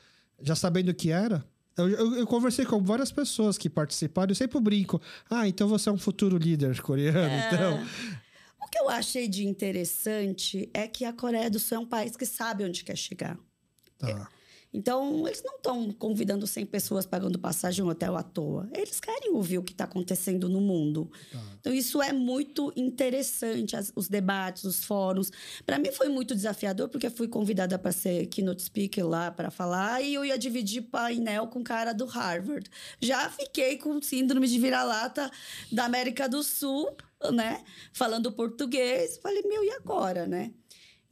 já sabendo o que era? Eu, eu- eu conversei com várias pessoas que participaram, eu sempre brinco. Ah, então você é um futuro líder coreano, então. O que eu achei de interessante é que a Coreia do Sul é um país que sabe onde quer chegar. Tá. Então, eles não estão convidando 100 pessoas pagando passagem em um hotel à toa. Eles querem ouvir o que está acontecendo no mundo. Tá. Então, isso é muito interessante, as- os debates, os fóruns. Para mim, foi muito desafiador, porque fui convidada para ser keynote speaker lá para falar e eu ia dividir painel com o cara do Harvard. Já fiquei com síndrome de vira-lata da América do Sul, né? Falando português. Falei, meu, e agora, né?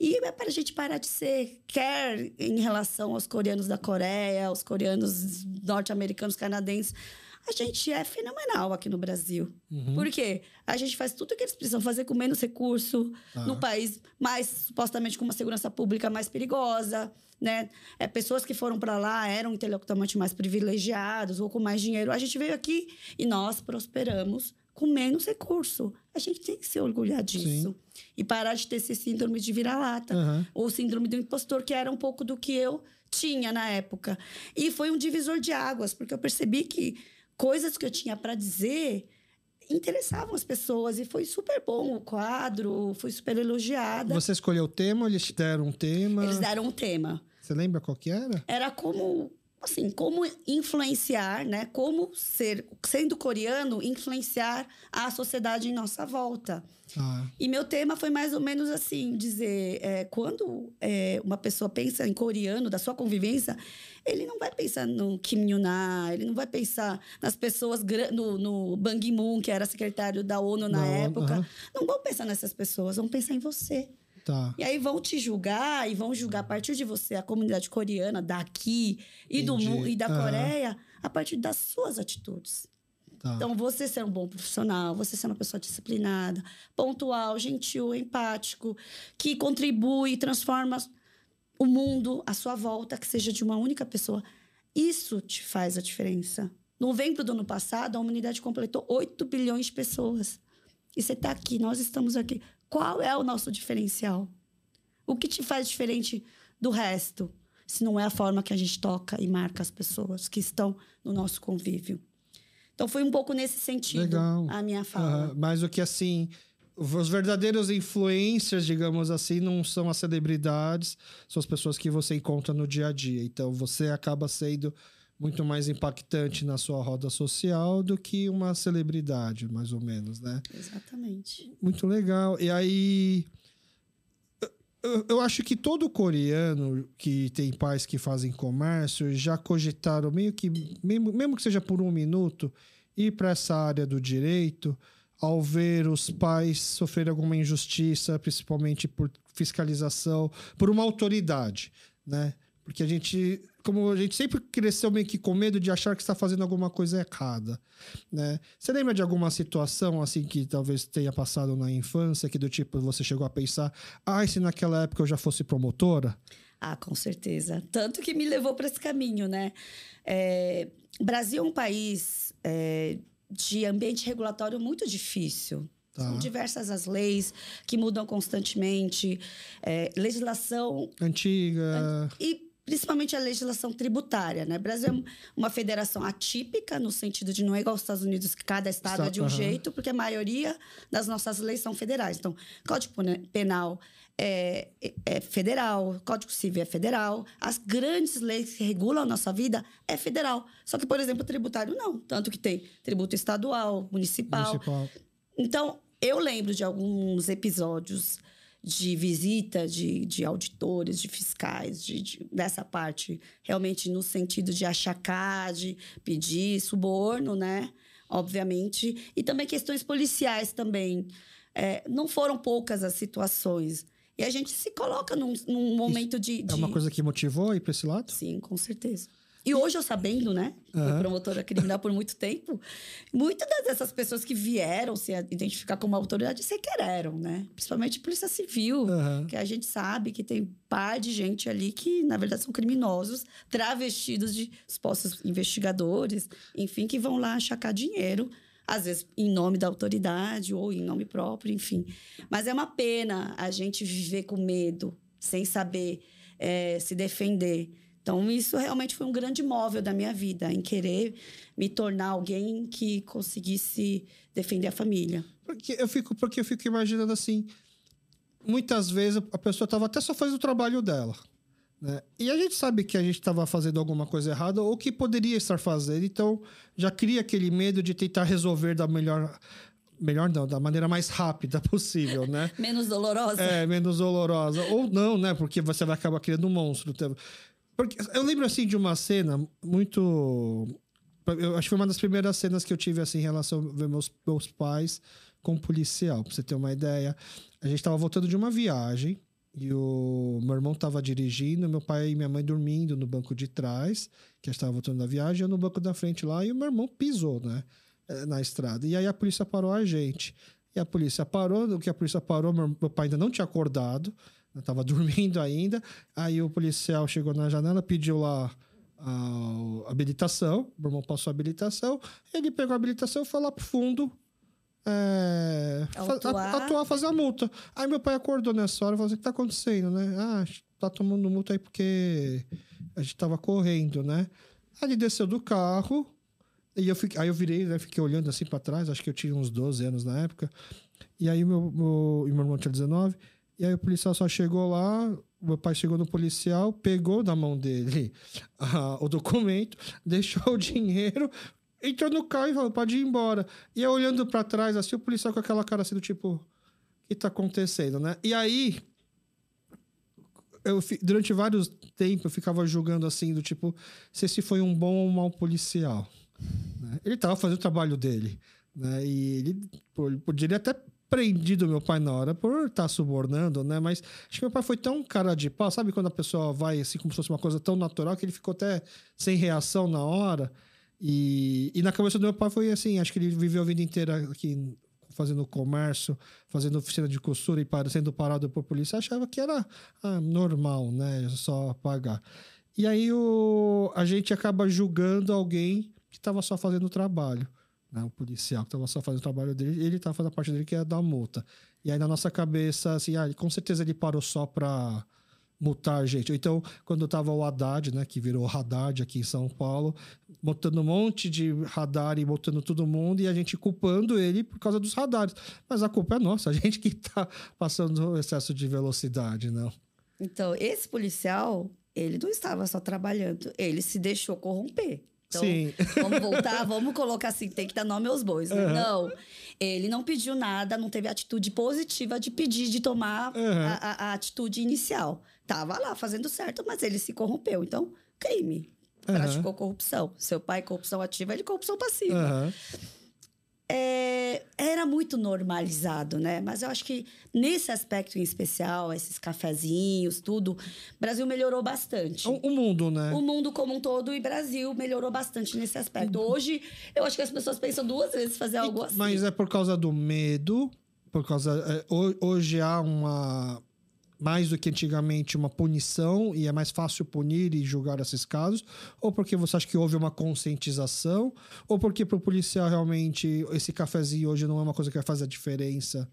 E é para a gente parar de ser quer em relação aos coreanos da Coreia, aos coreanos norte-americanos, canadenses. A gente é fenomenal aqui no Brasil. Uhum. Por quê? A gente faz tudo o que eles precisam fazer com menos recurso, num país mais supostamente com uma segurança pública mais perigosa, né? É, pessoas que foram para lá eram intelectualmente mais privilegiados ou com mais dinheiro. A gente veio aqui e nós prosperamos com menos recurso. A gente tem que se orgulhar disso. E parar de ter esse síndrome de vira-lata Aham. ou síndrome do impostor, que era um pouco do que eu tinha na época. E foi um divisor de águas, porque eu percebi que coisas que eu tinha para dizer interessavam as pessoas e foi super bom o quadro, fui super elogiada. Você escolheu o tema, eles deram um tema. Eles deram um tema. Você lembra qual que era? Era como assim, como influenciar, né? Como ser, sendo coreano, influenciar a sociedade em nossa volta. Ah, E meu tema foi mais ou menos assim, dizer, é, quando é, uma pessoa pensa em coreano, da sua convivência, ele não vai pensar no Kim Yuna, ele não vai pensar nas pessoas, no, no Ban Ki-moon, que era secretário da ONU na ONU, época. aham. Não vão pensar nessas pessoas, vão pensar em você. Tá. E aí vão te julgar e vão julgar a partir de você, a comunidade coreana daqui e, do, Entendi. e da Aham. Coreia, a partir das suas atitudes. tá. Então, você ser um bom profissional, você ser uma pessoa disciplinada, pontual, gentil, empático, que contribui e transforma o mundo à sua volta, que seja de uma única pessoa. Isso te faz a diferença. Novembro do ano passado, a humanidade completou 8 bilhões de pessoas. E você está aqui, nós estamos aqui. Qual é o nosso diferencial? O que te faz diferente do resto? Se não é a forma que a gente toca e marca as pessoas que estão no nosso convívio. Então foi um pouco nesse sentido Legal. a minha fala. Aham, Mas o que assim. Os verdadeiros influencers, digamos assim, não são as celebridades, são as pessoas que você encontra no dia a dia. Então você acaba sendo muito mais impactante na sua roda social do que uma celebridade, mais ou menos, né? Exatamente. Muito legal. E aí. Eu, eu acho que todo coreano que tem pais que fazem comércio já cogitaram, meio que, mesmo, mesmo que seja por um minuto, ir para essa área do direito ao ver os pais sofrerem alguma injustiça, principalmente por fiscalização, por uma autoridade, né? Porque a gente, como a gente sempre cresceu meio que com medo de achar que está fazendo alguma coisa errada, né? Você lembra de alguma situação assim que talvez tenha passado na infância, que do tipo você chegou a pensar, ah, se naquela época eu já fosse promotora? Ah, com certeza. Tanto que me levou para esse caminho, né? É, Brasil é um país é, de ambiente regulatório muito difícil. Tá. São diversas as leis que mudam constantemente, é, legislação Antiga. e principalmente a legislação tributária, né? O Brasil é uma federação atípica no sentido de não é igual aos Estados Unidos que cada estado é de um aham. jeito, porque a maioria das nossas leis são federais. Então, Código Penal é, é- é federal, Código Civil é federal, as grandes leis que regulam a nossa vida é federal. Só que, por exemplo, tributário não, tanto que tem tributo estadual, municipal, Municipal. então, eu lembro de alguns episódios de visita de, de auditores, de fiscais, de, de- dessa parte, realmente no sentido de achacar, de pedir suborno, né? Obviamente. E também questões policiais também. É, não foram poucas as situações. E a gente se coloca num, num momento de, de. É uma coisa que motivou ir para esse lado? Sim, com certeza. E hoje eu sabendo, né? Fui Aham. promotora criminal por muito tempo. Muitas dessas pessoas que vieram se identificar como autoridade sequer eram, né? Principalmente Polícia Civil, Aham. que a gente sabe que tem par de gente ali que, na verdade, são criminosos, travestidos de supostos investigadores, enfim, que vão lá achacar dinheiro, às vezes em nome da autoridade ou em nome próprio, enfim. Mas é uma pena a gente viver com medo, sem saber eh, se defender. Então, isso realmente foi um grande móvel da minha vida, em querer me tornar alguém que conseguisse defender a família. Porque eu fico, porque eu fico imaginando assim, muitas vezes a pessoa estava até só fazendo o trabalho dela. Né? E a gente sabe que a gente estava fazendo alguma coisa errada ou que poderia estar fazendo, então já cria aquele medo de tentar resolver da melhor. Melhor não, da maneira mais rápida possível, né? Menos dolorosa? É, menos dolorosa. Ou não, né? Porque você vai acabar criando um monstro. Porque eu lembro, assim, de uma cena muito... Eu acho que foi uma das primeiras cenas que eu tive, assim, em relação a ver meus, meus pais com um policial. Pra você ter uma ideia. A gente tava voltando de uma viagem e o meu irmão tava dirigindo, meu pai e minha mãe dormindo no banco de trás, que a gente tava voltando da viagem, eu no banco da frente lá, e o meu irmão pisou, né? eh, Na estrada. E aí a polícia parou a gente. E a polícia parou, o que a polícia parou, meu, meu pai ainda não tinha acordado, eu tava dormindo ainda. Aí o policial chegou na janela, pediu lá a habilitação, meu irmão passou a habilitação, ele pegou a habilitação e foi lá pro fundo é, fa- Autuar. a- atuar, fazer a multa. Aí meu pai acordou nessa hora e falou assim, o que tá acontecendo, né? Ah, tá tomando multa aí porque a gente tava correndo, né? Aí ele desceu do carro, e eu fiquei, aí eu virei, né? Fiquei olhando assim pra trás, acho que eu tinha uns 12 anos na época. E aí meu, meu, meu irmão tinha 19. E aí o policial só chegou lá, meu pai chegou no policial, pegou da mão dele ah, o documento, deixou o dinheiro, entrou no carro e falou, pode ir embora. E olhando pra trás, assim, o policial com aquela cara assim do tipo, o que tá acontecendo, né? E aí, eu, durante vários tempos, eu ficava julgando assim, do tipo, se esse foi um bom ou um mau policial. né? Ele tava fazendo o trabalho dele, né? E ele poderia até prendido meu pai na hora por estar subornando, né? Mas acho que meu pai foi tão cara de pau, sabe quando a pessoa vai assim como se fosse uma coisa tão natural que ele ficou até sem reação na hora. E, e na cabeça do meu pai foi assim, acho que ele viveu a vida inteira aqui fazendo comércio, fazendo oficina de costura e sendo parado por polícia, achava que era ah, normal, né? Só pagar. E aí o, a gente acaba julgando alguém que estava só fazendo trabalho. Né? O policial que estava só fazendo o trabalho dele, ele estava fazendo a parte dele que é dar multa. E aí na nossa cabeça, assim, ah, com certeza ele parou só para multar gente. Então, quando tava o Haddad, né, que virou Haddad aqui em São Paulo, botando um monte de radar e botando todo mundo e a gente culpando ele por causa dos radares. Mas a culpa é nossa, a gente que tá passando excesso de velocidade, não. Então, esse policial, ele não estava só trabalhando, ele se deixou corromper. Então, Sim. vamos voltar, vamos colocar assim, tem que dar nome aos bois. Né? Uhum. Não, ele não pediu nada, não teve atitude positiva de pedir, de tomar Uhum. a, a- a atitude inicial. Tava lá fazendo certo, mas ele se corrompeu. Então, crime. Uhum. Praticou corrupção. Seu pai, corrupção ativa, ele corrupção passiva. É, era muito normalizado, né? Mas eu acho que nesse aspecto em especial, esses cafezinhos, tudo, o Brasil melhorou bastante. O, o mundo, né? O mundo como um todo e Brasil melhorou bastante nesse aspecto. Hoje, eu acho que as pessoas pensam duas vezes fazer algo assim. Mas é por causa do medo, por causa. é, ho- hoje há uma. Mais do que antigamente uma punição e é mais fácil punir e julgar esses casos? Ou porque você acha que houve uma conscientização? Ou porque para o policial realmente esse cafezinho hoje não é uma coisa que vai fazer a diferença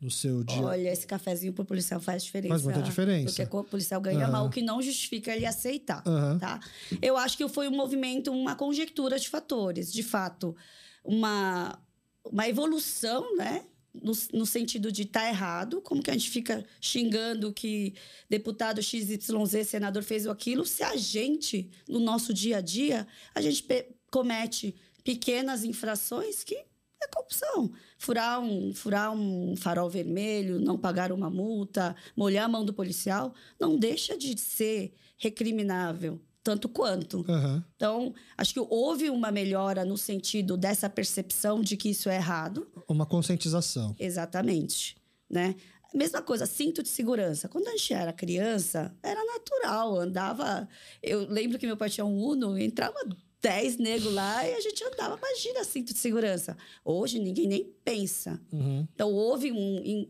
no seu dia? Olha, esse cafezinho pro policial faz diferença. Faz muita diferença. Porque o policial ganha Uhum. mal, o que não justifica ele aceitar, Aham. tá? Eu acho que foi um movimento, uma conjectura de fatores. De fato, uma, uma evolução, né? No, no sentido de estar errado, como que a gente fica xingando que deputado XYZ, senador fez aquilo, se a gente, no nosso dia a dia, a gente comete pequenas infrações que é corrupção. Furar um, furar um farol vermelho, não pagar uma multa, molhar a mão do policial, não deixa de ser recriminável, tanto quanto. Aham. Então, acho que houve uma melhora no sentido dessa percepção de que isso é errado. Uma conscientização. Exatamente, né? Mesma coisa, cinto de segurança. Quando a gente era criança, era natural, andava... Eu lembro que meu pai tinha um Uno, entrava 10 negros lá e a gente andava, imagina, cinto de segurança. Hoje, ninguém nem pensa. Uhum. Então, houve uma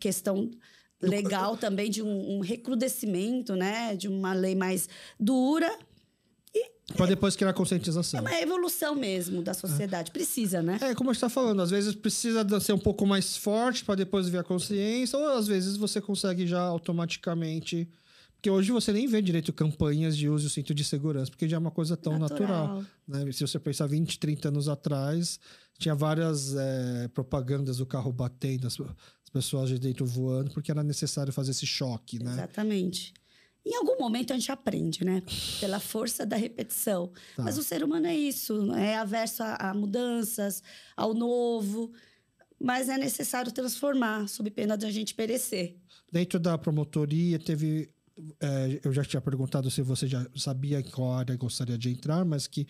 questão legal também de um, um recrudescimento, né? De uma lei mais dura. Para depois criar conscientização. É uma evolução mesmo da sociedade. Precisa, né? É, como a gente está falando, às vezes precisa ser um pouco mais forte para depois vir a consciência, ou às vezes você consegue já automaticamente. Porque hoje você nem vê direito campanhas de use o cinto de segurança, porque já é uma coisa tão natural. né? Se você pensar 20, 30 anos atrás, tinha várias é, propagandas do carro batendo, pessoas de dentro voando, porque era necessário fazer esse choque, né? Exatamente. Em algum momento a gente aprende, né? Pela força da repetição. Tá. Mas o ser humano é isso, é averso a, a mudanças, ao novo. Mas é necessário transformar, sob pena de a gente perecer. Dentro da promotoria, teve. é, eu já tinha perguntado se você já sabia em qual área gostaria de entrar, mas que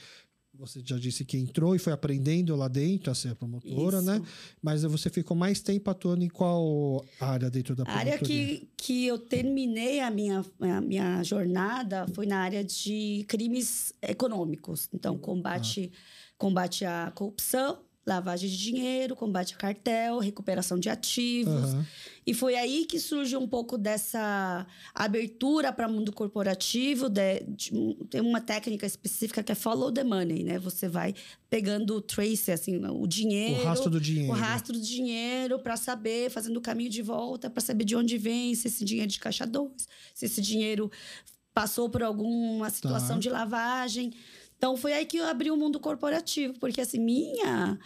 você já disse que entrou e foi aprendendo lá dentro a ser promotora, Isso. né? Mas você ficou mais tempo atuando em qual área dentro da A promotoria? área que, que eu terminei a minha, a minha jornada foi na área de crimes econômicos. Então, combate, combate à corrupção, lavagem de dinheiro, combate a cartel, recuperação de ativos. Aham. E foi aí que surge um pouco dessa abertura para o mundo corporativo. De, de tem uma técnica específica que é follow the money, né? Você vai pegando o trace, assim, o dinheiro. O rastro do dinheiro. O rastro do dinheiro para saber, fazendo o caminho de volta, para saber de onde vem, se esse dinheiro é de caixa 2, se esse dinheiro passou por alguma situação Tá. de lavagem. Então foi aí que eu abri o mundo corporativo, porque assim, minha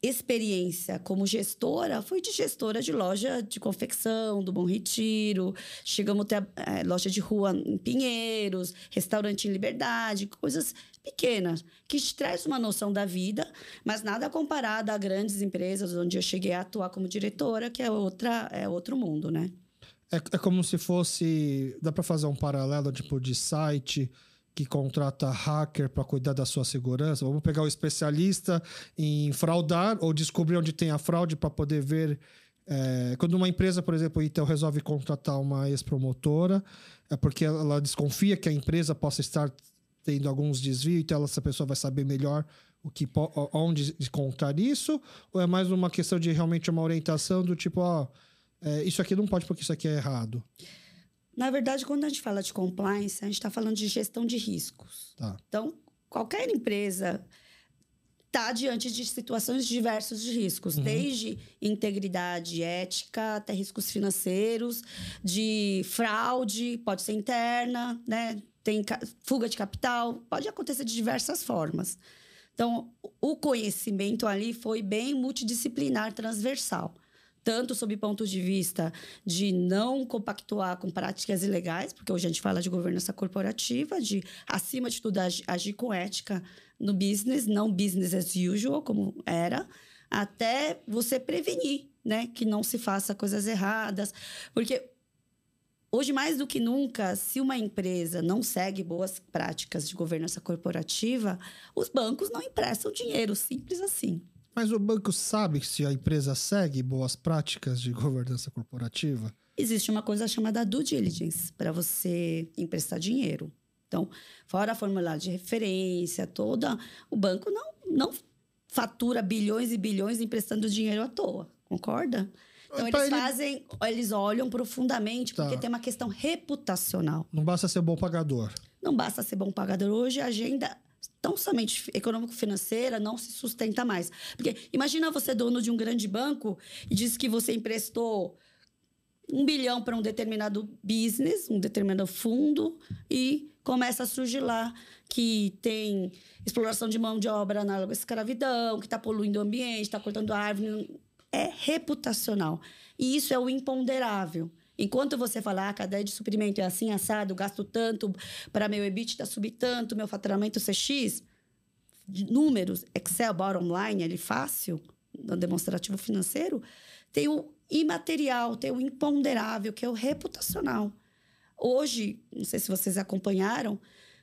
experiência como gestora foi de gestora de loja de confecção, do Bom Retiro. Chegamos até eh, loja de rua em Pinheiros, restaurante em Liberdade, coisas pequenas, que te traz uma noção da vida, mas nada comparado a grandes empresas onde eu cheguei a atuar como diretora, que é outra é outro mundo, né? É, é como se fosse. Dá para fazer um paralelo tipo de site que contrata hacker para cuidar da sua segurança. Vamos pegar o especialista em fraudar ou descobrir onde tem a fraude para poder ver. é, quando uma empresa, por exemplo, então resolve contratar uma ex-promotora, é porque ela desconfia que a empresa possa estar tendo alguns desvios, então essa pessoa vai saber melhor o que onde encontrar isso, ou é mais uma questão de realmente uma orientação do tipo, ó, é, isso aqui não pode porque isso aqui é errado. Na verdade, quando a gente fala de compliance, a gente está falando de gestão de riscos. Tá. Então, qualquer empresa está diante de situações diversas de riscos, desde integridade ética até riscos financeiros, de fraude, pode ser interna, né? Tem fuga de capital, pode acontecer de diversas formas. Então, o conhecimento ali foi bem multidisciplinar, transversal. Tanto sob ponto de vista de não compactuar com práticas ilegais, porque hoje a gente fala de governança corporativa, de, acima de tudo, agi- agir com ética no business, não business as usual, como era, até você prevenir, né? Que não se faça coisas erradas. Porque Hoje, mais do que nunca, se uma empresa não segue boas práticas de governança corporativa, os bancos não emprestam dinheiro, simples assim. Mas o banco sabe se a empresa segue boas práticas de governança corporativa? Existe uma coisa chamada due diligence para você emprestar dinheiro. Então, fora a formulário de referência toda, o banco não, não fatura bilhões e bilhões emprestando dinheiro à toa, concorda? Então, Pra eles ele- fazem, eles olham profundamente, Tá. porque tem uma questão reputacional. Não basta ser bom pagador. Não basta ser bom pagador. Hoje, a agenda tão somente econômico-financeira não se sustenta mais. Porque imagina você dono de um grande banco e diz que você emprestou um bilhão para um determinado business, um determinado fundo, e começa a surgir lá que tem exploração de mão de obra análoga escravidão, que está poluindo o ambiente, está cortando árvore. É reputacional. E isso é o imponderável. Enquanto você fala, ah, a cadeia de suprimento é assim, assado, gasto tanto para meu EBITDA subir tanto, meu faturamento ser X, números, Excel, bottom line, ali fácil, no demonstrativo financeiro, tem o imaterial, tem o imponderável, que é o reputacional. Hoje, não sei se vocês acompanharam,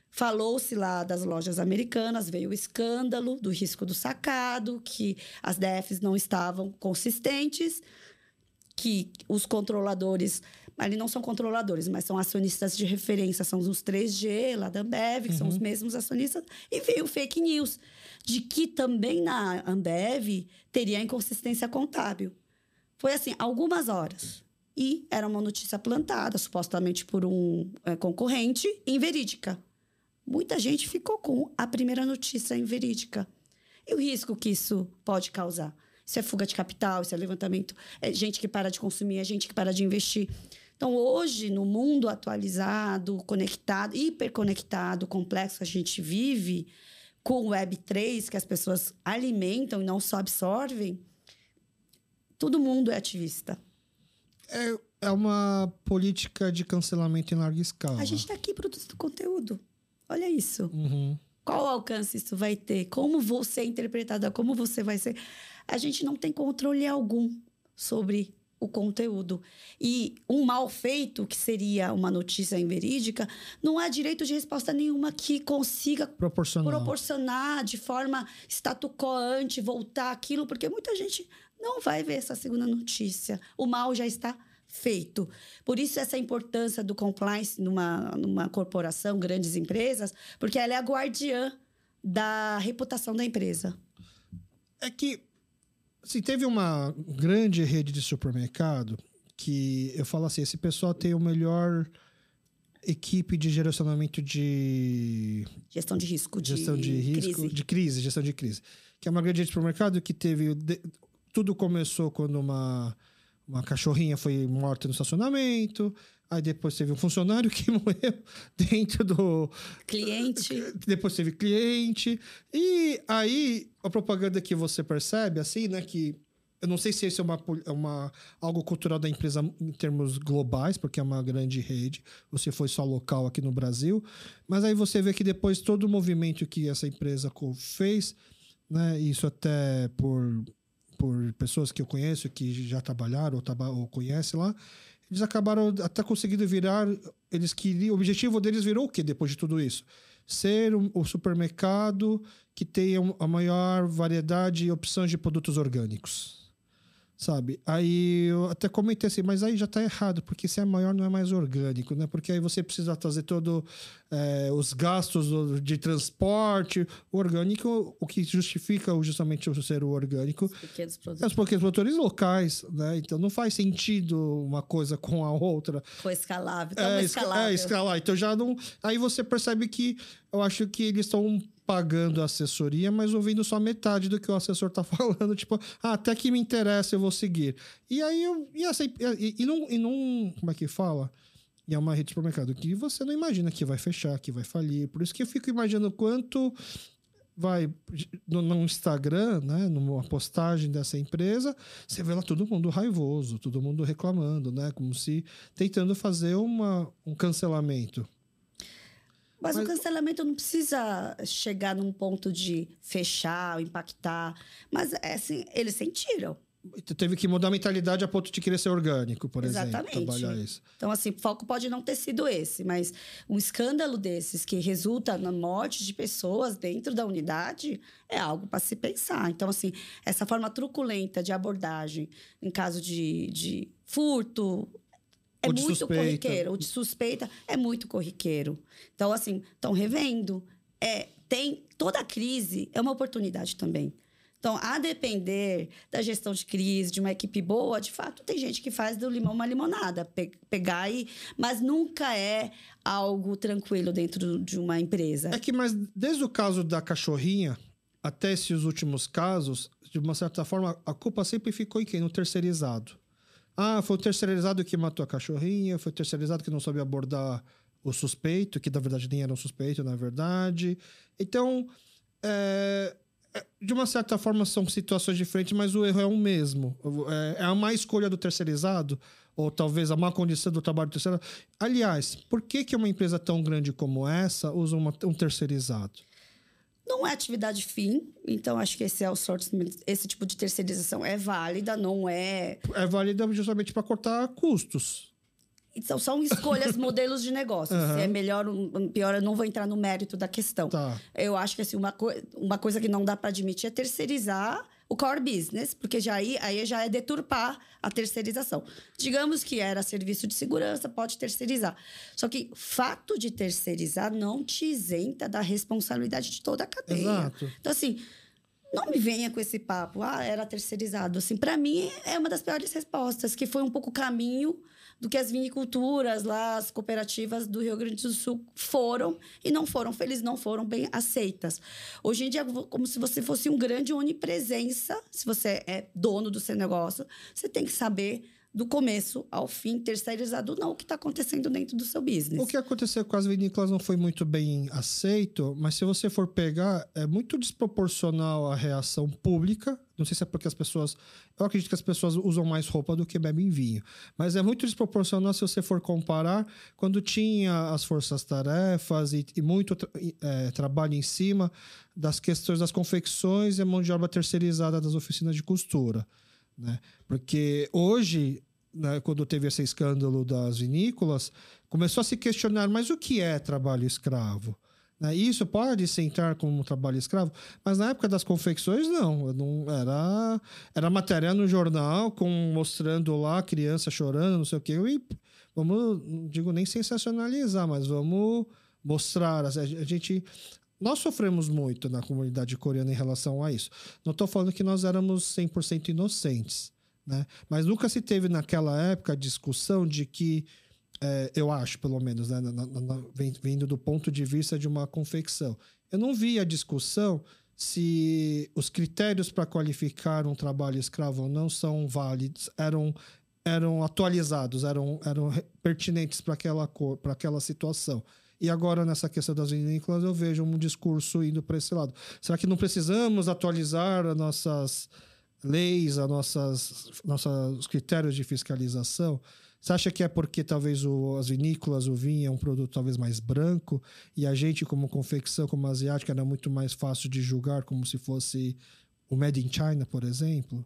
falou-se lá das lojas americanas, veio o escândalo do risco do sacado, que as DFs não estavam consistentes, que os controladores, ali não são controladores, mas são acionistas de referência, são os 3G lá da Ambev, que são os mesmos acionistas, e veio fake news de que também na Ambev teria inconsistência contábil. Foi assim, algumas horas. E era uma notícia plantada, supostamente por um eh, concorrente, inverídica. Muita gente ficou com a primeira notícia inverídica. E o risco que isso pode causar? Isso é fuga de capital, isso é levantamento, é gente que para de consumir, é gente que para de investir. Então, hoje, no mundo atualizado, conectado, hiperconectado, complexo que a gente vive, com o Web3, que as pessoas alimentam e não só absorvem, todo mundo é ativista. É, é uma política de cancelamento em larga escala. A gente está aqui produzindo conteúdo. Olha isso. Uhum. Qual alcance isso vai ter? Como você é interpretada? Como você vai ser? A gente não tem controle algum sobre o conteúdo. E um mal feito, que seria uma notícia inverídica, não há direito de resposta nenhuma que consiga Proporcional. proporcionar de forma estatucoante, voltar aquilo, porque muita gente não vai ver essa segunda notícia. O mal já está feito. Por isso, essa importância do compliance numa, numa corporação, grandes empresas, porque ela é a guardiã da reputação da empresa. É que assim, teve uma grande rede de supermercado que eu falo assim, esse pessoal tem o melhor equipe de gerenciamento de Gestão de risco, de, gestão de risco, crise. de crise, gestão de crise. Que é uma grande rede de supermercado que teve. tudo começou quando uma, uma cachorrinha foi morta no estacionamento. Aí depois teve um funcionário que morreu dentro do. Cliente. Depois teve cliente. E aí, a propaganda que você percebe, assim, né? Que eu não sei se isso é uma, é uma, algo cultural da empresa em termos globais, porque é uma grande rede, ou se foi só local aqui no Brasil. Mas aí você vê que depois todo o movimento que essa empresa fez, né? Isso até por, por pessoas que eu conheço, que já trabalharam ou, traba ou conhecem lá, eles acabaram até conseguindo virar. Eles queriam. O objetivo deles virou o quê depois de tudo isso? Ser um- o supermercado que tenha a maior variedade e opções de produtos orgânicos. Sabe? Aí eu até comentei assim, mas aí já tá errado, porque se é maior não é mais orgânico, né? Porque aí você precisa trazer todo eh, os gastos de transporte. O orgânico, o que justifica justamente o ser o orgânico Pequenos é produtos. os pequenos produtores locais, né? Então não faz sentido uma coisa com a outra. Foi escalável. Tão É, esca- escalável. é, escalar. Então já não. Aí você percebe que eu acho que eles estão pagando assessoria, mas ouvindo só metade do que o assessor tá falando. Tipo, ah, até que me interessa, eu vou seguir. E aí eu. E, assim, e, e não, e não. Como é que fala? E é uma rede de supermercado que você não imagina que vai fechar, que vai falir. Por isso que eu fico imaginando quanto vai no, no Instagram, né, numa postagem dessa empresa, você vê lá todo mundo raivoso, todo mundo reclamando, né, como se tentando fazer uma, um cancelamento. Mas, Mas- o cancelamento não precisa chegar num ponto de fechar, impactar. Mas, é assim, eles sentiram. Teve que mudar a mentalidade a ponto de querer ser orgânico, por Exatamente. exemplo, trabalhar isso. Então, assim, o foco pode não ter sido esse, mas um escândalo desses que resulta na morte de pessoas dentro da unidade é algo para se pensar. Então, assim, essa forma truculenta de abordagem em caso de, de furto é muito suspeita. corriqueiro. Ou de suspeita é muito corriqueiro. Então, assim, estão revendo. É, tem toda a crise é uma oportunidade também. Então, a depender da gestão de crise, de uma equipe boa, de fato, tem gente que faz do limão uma limonada, pe pegar e. Mas nunca é algo tranquilo dentro de uma empresa. É que, mas desde o caso da cachorrinha até esses últimos casos, de uma certa forma, a culpa sempre ficou em quem? No terceirizado. Ah, foi o terceirizado que matou a cachorrinha, foi o terceirizado que não soube abordar o suspeito, que na verdade nem era um suspeito, na verdade. Então, é, é, de uma certa forma são situações diferentes, mas o erro é o mesmo. É, é a má escolha do terceirizado, ou talvez a má condição do trabalho do terceirizado. Aliás, por que, que uma empresa tão grande como essa usa uma, um terceirizado? Não é atividade fim, então acho que esse outsourcing, esse tipo de terceirização é válida, não é. É válida justamente para cortar custos. Então, são escolhas, modelos de negócio. Uhum. Se é melhor ou pior, eu não vou entrar no mérito da questão. Tá. Eu acho que assim, uma, co uma coisa que não dá para admitir é terceirizar o core business, porque já aí, aí já é deturpar a terceirização. Digamos que era serviço de segurança, pode terceirizar. Só que fato de terceirizar não te isenta da responsabilidade de toda a cadeia. Exato. Então, assim, não me venha com esse papo, ah, era terceirizado. Assim, para mim, é uma das piores respostas, que foi um pouco o caminho do que as viniculturas lá, as cooperativas do Rio Grande do Sul foram e não foram felizes, não foram bem aceitas. Hoje em dia, como se você fosse um grande onipresença, se você é dono do seu negócio, você tem que saber do começo ao fim, terceirizado não, o que está acontecendo dentro do seu business. O que aconteceu com as vinícolas não foi muito bem aceito, mas se você for pegar, é muito desproporcional a reação pública. Não sei se é porque as pessoas. Eu acredito que as pessoas usam mais roupa do que bebem vinho. Mas é muito desproporcional se você for comparar quando tinha as forças-tarefas e, e, muito é, trabalho em cima das questões das confecções e a mão de obra terceirizada das oficinas de costura. Né? Porque hoje, né, quando teve esse escândalo das vinícolas, começou a se questionar, mas o que é trabalho escravo? Né? Isso pode se entrar como trabalho escravo, mas na época das confecções, não. não era, era matéria no jornal com, mostrando lá a criança chorando, não sei o quê. E vamos, não digo nem sensacionalizar, mas vamos mostrar. A gente nós sofremos muito na comunidade coreana em relação a isso. Não estou falando que nós éramos 100% inocentes, né? Mas nunca se teve naquela época a discussão de que, é, eu acho, pelo menos, né, na, na, na, vindo do ponto de vista de uma confecção. Eu não vi a discussão se os critérios para qualificar um trabalho escravo ou não são válidos, eram eram atualizados, eram, eram pertinentes para aquela cor, aquela situação. E agora, nessa questão das vinícolas, eu vejo um discurso indo para esse lado. Será que não precisamos atualizar as nossas leis, as nossas, nossos critérios de fiscalização? Você acha que é porque talvez o, as vinícolas, o vinho é um produto talvez mais branco e a gente, como confecção, como asiática, era muito mais fácil de julgar como se fosse o Made in China, por exemplo?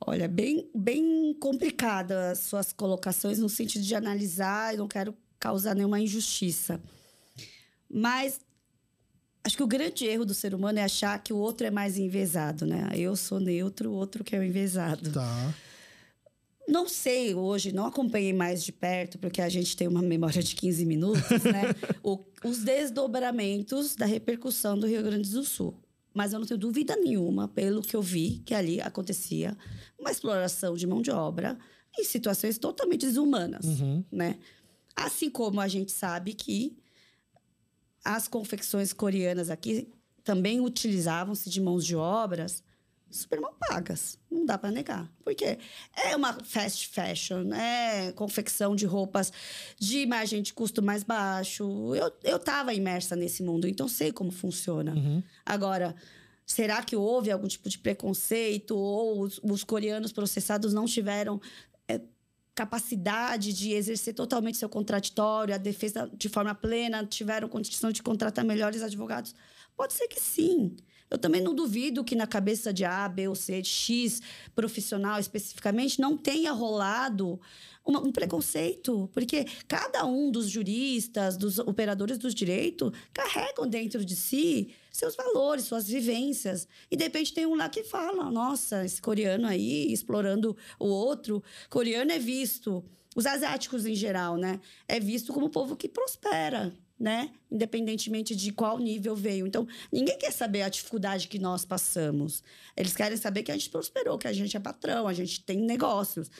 Olha, bem, bem complicada as suas colocações no sentido de analisar, eu não quero causar nenhuma injustiça. Mas acho que o grande erro do ser humano é achar que o outro é mais envezado, né? Eu sou neutro, o outro que é o envezado. Tá. Não sei hoje, não acompanhei mais de perto, porque a gente tem uma memória de 15 minutos, né? o, os desdobramentos da repercussão do Rio Grande do Sul. Mas eu não tenho dúvida nenhuma, pelo que eu vi, que ali acontecia uma exploração de mão de obra em situações totalmente desumanas, uhum. né? Assim como a gente sabe que as confecções coreanas aqui também utilizavam-se de mãos de obras super mal pagas. Não dá para negar. Porque é uma fast fashion, é confecção de roupas de margem de custo mais baixo. Eu, eu tava imersa nesse mundo, então sei como funciona. Uhum. Agora, será que houve algum tipo de preconceito ou os, os coreanos processados não tiveram é, capacidade de exercer totalmente seu contraditório, a defesa de forma plena, tiveram condição de contratar melhores advogados? Pode ser que sim. Eu também não duvido que na cabeça de A, B ou C, X profissional especificamente, não tenha rolado uma, um preconceito, porque cada um dos juristas, dos operadores dos direitos, carregam dentro de si seus valores, suas vivências. E de repente tem um lá que fala: nossa, esse coreano aí explorando o outro. Coreano é visto, os asiáticos em geral, né? É visto como um povo que prospera né? Independentemente de qual nível veio. Então, ninguém quer saber a dificuldade que nós passamos. Eles querem saber que a gente prosperou, que a gente é patrão, a gente tem negócios.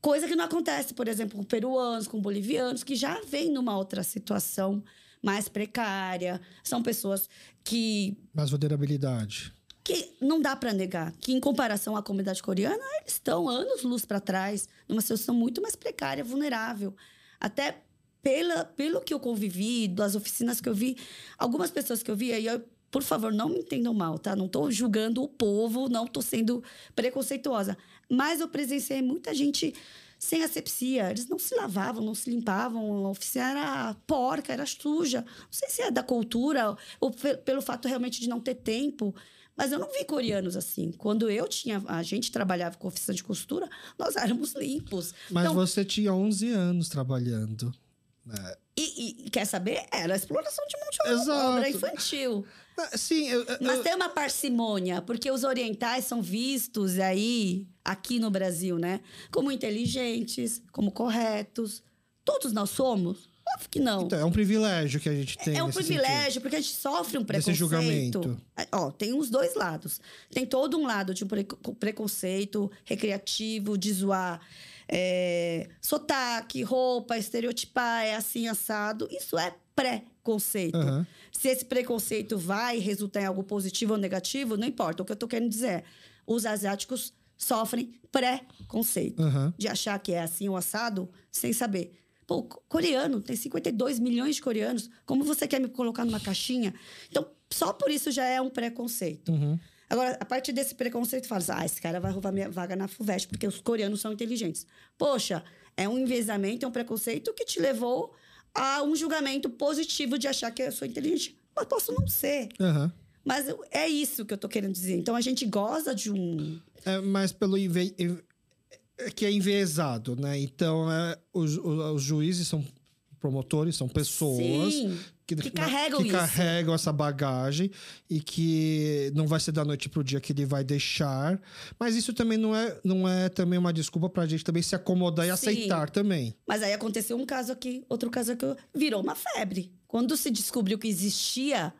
Coisa que não acontece, por exemplo, com peruanos, com bolivianos, que já vêm numa outra situação mais precária. São pessoas que. Mais vulnerabilidade. Que não dá para negar que, em comparação à comunidade coreana, eles estão anos luz para trás, numa situação muito mais precária, vulnerável. Até pela, pelo que eu convivi, das oficinas que eu vi, algumas pessoas que eu vi, aí eu, por favor, não me entendam mal, tá? Não estou julgando o povo, não estou sendo preconceituosa. Mas eu presenciei muita gente sem asepsia. Eles não se lavavam, não se limpavam. A oficina era porca, era suja. Não sei se é da cultura ou pelo fato realmente de não ter tempo. Mas eu não vi coreanos assim. Quando eu tinha. A gente trabalhava com oficina de costura, nós éramos limpos. Mas então, você tinha 11 anos trabalhando. E, e, quer saber? Era a exploração de mão de obra infantil. Ah, sim, eu, eu, Mas tem uma parcimônia, porque os orientais são vistos aí, aqui no Brasil, né? Como inteligentes, como corretos. Todos nós somos. Óbvio que não. Então, é um privilégio que a gente tem. É um privilégio, sentido. porque a gente sofre um preconceito. Esse julgamento. É, ó, tem os dois lados. Tem todo um lado de um preconceito recreativo, de zoar é, sotaque, roupa, estereotipar, é assim assado. Isso é preconceito. Uhum. Se esse preconceito vai resultar em algo positivo ou negativo, não importa. O que eu tô querendo dizer é: os asiáticos sofrem preconceito uhum. de achar que é assim o assado sem saber. Pô, coreano, tem 52 milhões de coreanos. Como você quer me colocar numa caixinha? Então, só por isso já é um preconceito. Uhum. Agora, a partir desse preconceito, fala assim, ah, esse cara vai roubar minha vaga na FUVEST, porque os coreanos são inteligentes. Poxa, é um envezamento, é um preconceito que te levou a um julgamento positivo de achar que eu sou inteligente. Mas posso não ser. Uhum. Mas é isso que eu tô querendo dizer. Então, a gente goza de um... É, mas pelo inve... É que é enviesado, né? Então, é, os, os juízes são promotores, são pessoas Sim que, que carregam que carregam essa bagagem e que não vai ser da noite pro dia que ele vai deixar. Mas isso também não é, não é também uma desculpa pra gente também se acomodar e Sim. aceitar também. Mas aí aconteceu um caso aqui, outro caso aqui, virou uma febre. Quando se descobriu que existia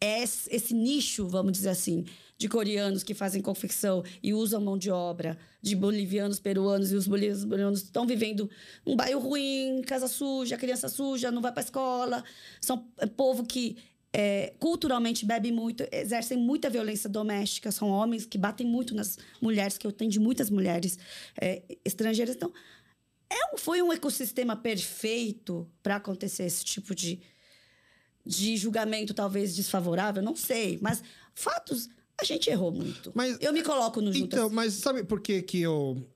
esse, esse nicho, vamos dizer assim, de coreanos que fazem confecção e usam mão de obra, de bolivianos, peruanos, e os bolivianos estão vivendo um bairro ruim, casa suja, criança suja, não vai para escola. São é, povo que é, culturalmente bebe muito, exercem muita violência doméstica, são homens que batem muito nas mulheres, que eu tenho de muitas mulheres é, estrangeiras. Então, é, foi um ecossistema perfeito para acontecer esse tipo de, de julgamento, talvez desfavorável, não sei. Mas fatos a gente errou muito. Mas, eu me coloco no junto. Então, assim. mas sabe por que que eu...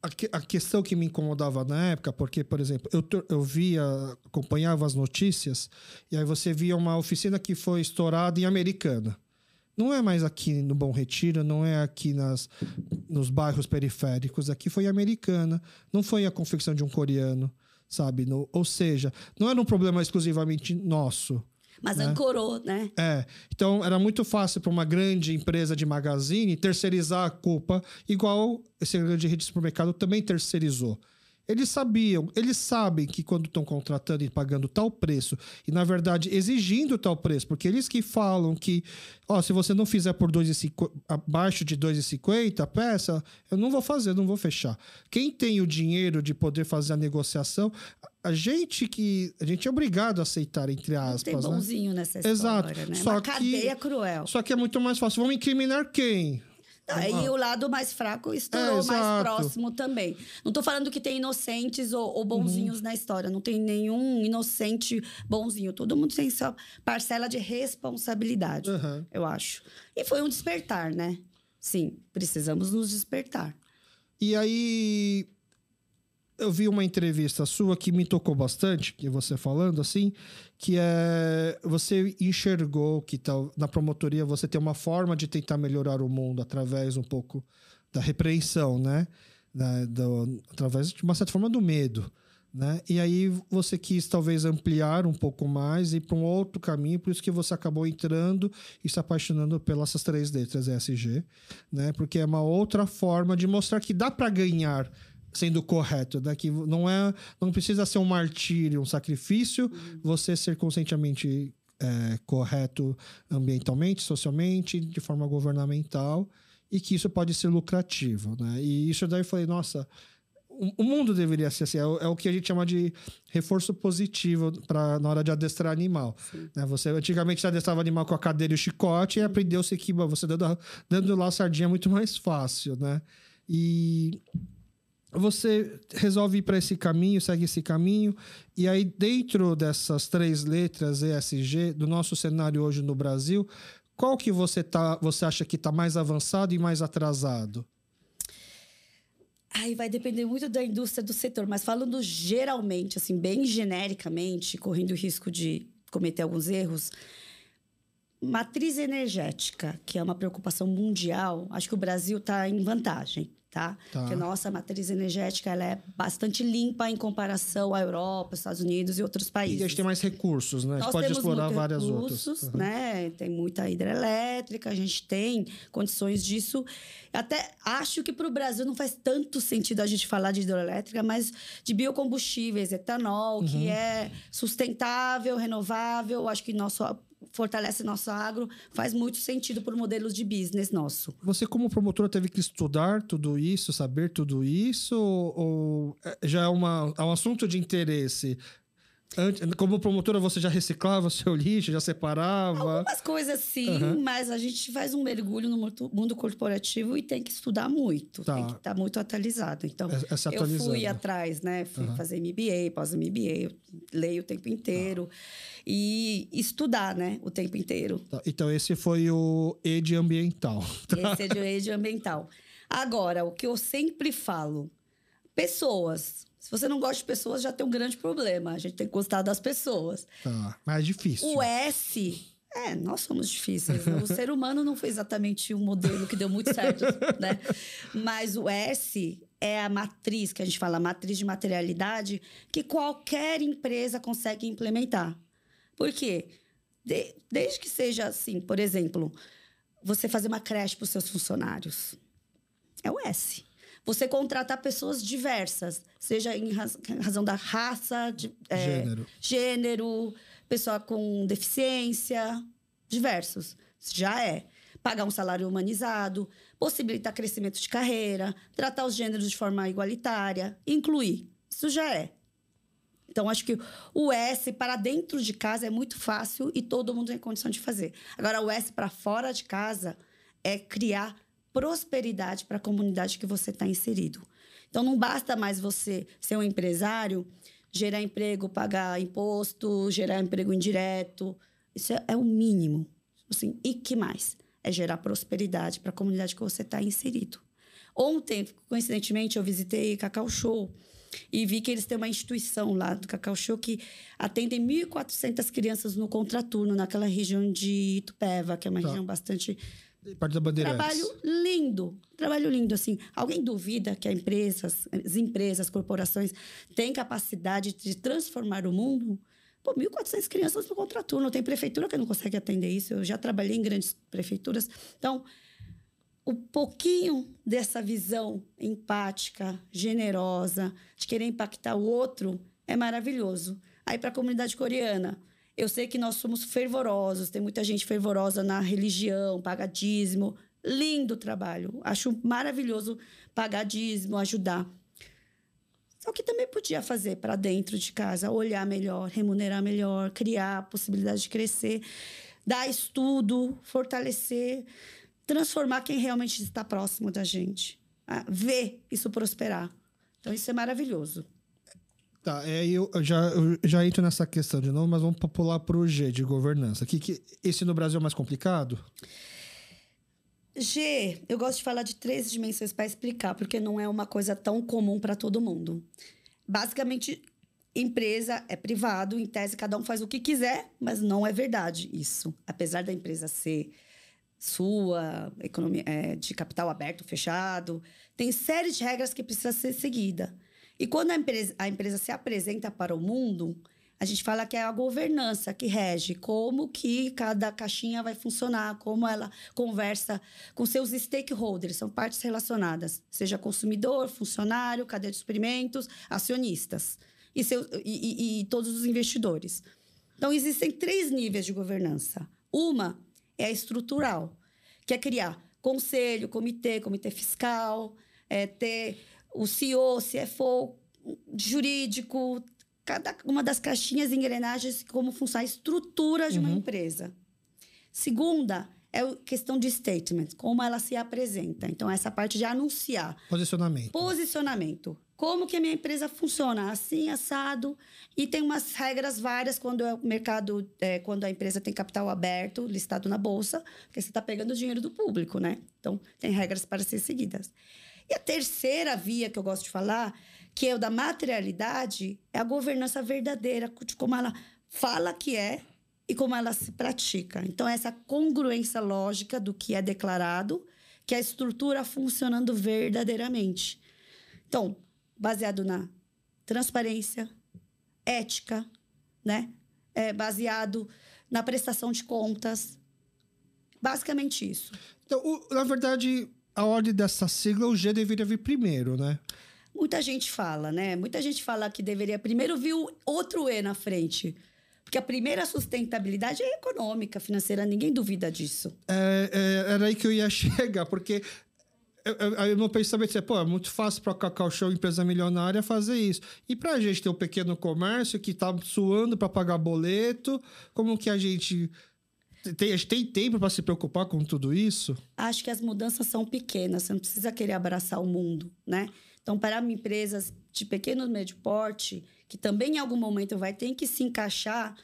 A, a, questão que me incomodava na época, porque, por exemplo, eu, eu via, acompanhava as notícias, e aí você via uma oficina que foi estourada em Americana. Não é mais aqui no Bom Retiro, não é aqui nas, nos bairros periféricos, aqui foi Americana, não foi a confecção de um coreano, sabe? No, ou seja, não era um problema exclusivamente nosso. Mas né? ancorou, né? É. Então era muito fácil para uma grande empresa de magazine terceirizar a culpa, igual esse grande rede de supermercado também terceirizou. Eles sabiam, eles sabem que quando estão contratando e pagando tal preço, e na verdade exigindo tal preço, porque eles que falam que, ó, se você não fizer por 2,50, abaixo de 2,50 a peça, eu não vou fazer, não vou fechar. Quem tem o dinheiro de poder fazer a negociação, a gente que. A gente é obrigado a aceitar, entre aspas. Não tem né? bonzinho né? nessa história, Exato. né? Só Uma que, cadeia cruel. Só que é muito mais fácil. Vamos incriminar quem? Ah. o lado mais fraco estourou é, mais próximo também. Não estou falando que tem inocentes ou, ou bonzinhos uhum. na história. Não tem nenhum inocente bonzinho. Todo mundo tem sua parcela de responsabilidade, uhum. eu acho. E foi um despertar, né? Sim, precisamos nos despertar. E aí, eu vi uma entrevista sua que me tocou bastante, que você falando assim, que é você enxergou que tal na promotoria você tem uma forma de tentar melhorar o mundo através um pouco da repreensão, né? Da, do, através de uma certa forma do medo, né? E aí você quis talvez ampliar um pouco mais e para um outro caminho, por isso que você acabou entrando e se apaixonando pelas três letras ESG, né? Porque é uma outra forma de mostrar que dá para ganhar sendo correto, né? Que não é, não precisa ser um martírio, um sacrifício, uhum. você ser conscientemente é, correto ambientalmente, socialmente, de forma governamental, e que isso pode ser lucrativo, né? E isso daí eu falei, nossa, o mundo deveria ser assim, é o, é o, que a gente chama de reforço positivo para na hora de adestrar animal. Né? Você antigamente adestrava animal com a cadeira e o chicote e aprendeu-se que você dando, dando lá a sardinha é muito mais fácil, né? E você resolve ir para esse caminho, segue esse caminho, e aí dentro dessas três letras ESG do nosso cenário hoje no Brasil, qual que você tá, você acha que está mais avançado e mais atrasado? Aí vai depender muito da indústria do setor, mas falando geralmente, assim, bem genericamente, correndo o risco de cometer alguns erros, matriz energética, que é uma preocupação mundial, acho que o Brasil está em vantagem tá? tá? Porque nossa matriz energética ela é bastante limpa em comparação à Europa, Estados Unidos e outros países. E a gente tem mais recursos, né? a gente pode explorar várias outras. Uhum. né? Tem muita hidrelétrica, a gente tem condições disso. Até acho que para o Brasil não faz tanto sentido a gente falar de hidrelétrica, mas de biocombustíveis, etanol, uhum. que é sustentável, renovável. Acho que nosso fortalece nosso agro, faz muito sentido para o modelo de business nosso. Você, como promotora, teve que estudar tudo isso, saber tudo isso? Ou é, já é, uma, é um assunto de interesse? Como promotora, você já reciclava seu lixo, já separava? Algumas coisas sim, uhum. mas a gente faz um mergulho no mundo corporativo e tem que estudar muito, tá. tem que estar tá muito atualizado. Então, é, é eu fui atrás, né? Fui uhum. fazer MBA, pós-MBA, leio o tempo inteiro. Tá. E estudar, né? O tempo inteiro. Tá. Então, esse foi o ED ambiental. Esse é o ED ambiental. Agora, o que eu sempre falo, pessoas se você não gosta de pessoas, já tem um grande problema. A gente tem que gostar das pessoas. Tá, mais difícil. O S é, nós somos difíceis. Né? O ser humano não foi exatamente um modelo que deu muito certo, né? Mas o S é a matriz, que a gente fala, a matriz de materialidade, que qualquer empresa consegue implementar. Por quê? De, desde que seja assim, por exemplo, você fazer uma creche para os seus funcionários. É o S você contratar pessoas diversas, seja em razão da raça, de, é, gênero. gênero, pessoa com deficiência, diversos. Já é. Pagar um salário humanizado, possibilitar crescimento de carreira, tratar os gêneros de forma igualitária, incluir. Isso já é. Então, acho que o S para dentro de casa é muito fácil e todo mundo tem condição de fazer. Agora, o S para fora de casa é criar prosperidade para a comunidade que você está inserido. Então, não basta mais você ser um empresário, gerar emprego, pagar imposto, gerar emprego indireto. Isso é, é o mínimo. Assim, e que mais? É gerar prosperidade para a comunidade que você está inserido. Ontem, coincidentemente, eu visitei Cacau Show e vi que eles têm uma instituição lá do Cacau Show que atendem 1.400 crianças no contraturno, naquela região de Itupeva, que é uma tá. região bastante Parte da. Trabalho lindo. Trabalho lindo, assim. Alguém duvida que as empresas, as empresas, as corporações têm capacidade de transformar o mundo? Pô, 1.400 crianças no contraturno. Tem prefeitura que não consegue atender isso. Eu já trabalhei em grandes prefeituras. Então, o pouquinho dessa visão empática, generosa, de querer impactar o outro, é maravilhoso. Aí, para a comunidade coreana, eu sei que nós somos fervorosos, tem muita gente fervorosa na religião, paga dízimo. Lindo trabalho. Acho maravilhoso pagar dízimo, ajudar. Só que também podia fazer para dentro de casa, olhar melhor, remunerar melhor, criar possibilidade de crescer, dar estudo, fortalecer, transformar quem realmente está próximo da gente, ver isso prosperar. Então, isso é maravilhoso. Tá, é, eu já, eu já entro nessa questão de novo, mas vamos pular para o G de governança. Que, que, esse no Brasil é mais complicado? G, eu gosto de falar de três dimensões para explicar, porque não é uma coisa tão comum para todo mundo. Basicamente, empresa é privado, em tese cada um faz o que quiser, mas não é verdade isso. Apesar da empresa ser sua, economia, é, de capital aberto, fechado, tem série de regras que precisa ser seguida. E quando a empresa, a empresa se apresenta para o mundo, a gente fala que é a governança que rege como que cada caixinha vai funcionar, como ela conversa com seus stakeholders, são partes relacionadas, seja consumidor, funcionário, cadeia de suprimentos, acionistas e, seu, e, e, e todos os investidores. Então, existem três níveis de governança. Uma é a estrutural, que é criar conselho, comitê, comitê fiscal, é ter o CEO, CFO, jurídico, cada uma das caixinhas e engrenagens, como funciona a estrutura de uma uhum. empresa. Segunda, é a questão de statement, como ela se apresenta. Então, essa parte de anunciar. Posicionamento. Posicionamento. Como que a minha empresa funciona? Assim, assado. E tem umas regras várias quando é o mercado, é, quando a empresa tem capital aberto, listado na bolsa, porque você está pegando o dinheiro do público, né? Então, tem regras para ser seguidas. E a terceira via que eu gosto de falar que é o da materialidade, é a governança verdadeira, de como ela fala que é e como ela se pratica. Então, essa congruência lógica do que é declarado, que é a estrutura funcionando verdadeiramente. Então, baseado na transparência, ética, né? É baseado na prestação de contas. Basicamente isso. Então, o, na verdade, a ordem dessa sigla, o G deveria vir primeiro, né? Muita gente fala, né? Muita gente fala que deveria primeiro vir outro E na frente. Porque a primeira sustentabilidade é econômica, financeira, ninguém duvida disso. É, é, era aí que eu ia chegar, porque o meu pensamento é, pô, é muito fácil para a Cacau Show, empresa milionária, fazer isso. E para a gente ter um pequeno comércio que está suando para pagar boleto, como que a gente tem, tem tempo para se preocupar com tudo isso? Acho que as mudanças são pequenas, você não precisa querer abraçar o mundo, né? Então, para empresas de pequeno e médio porte, que também em algum momento vai ter que se encaixar,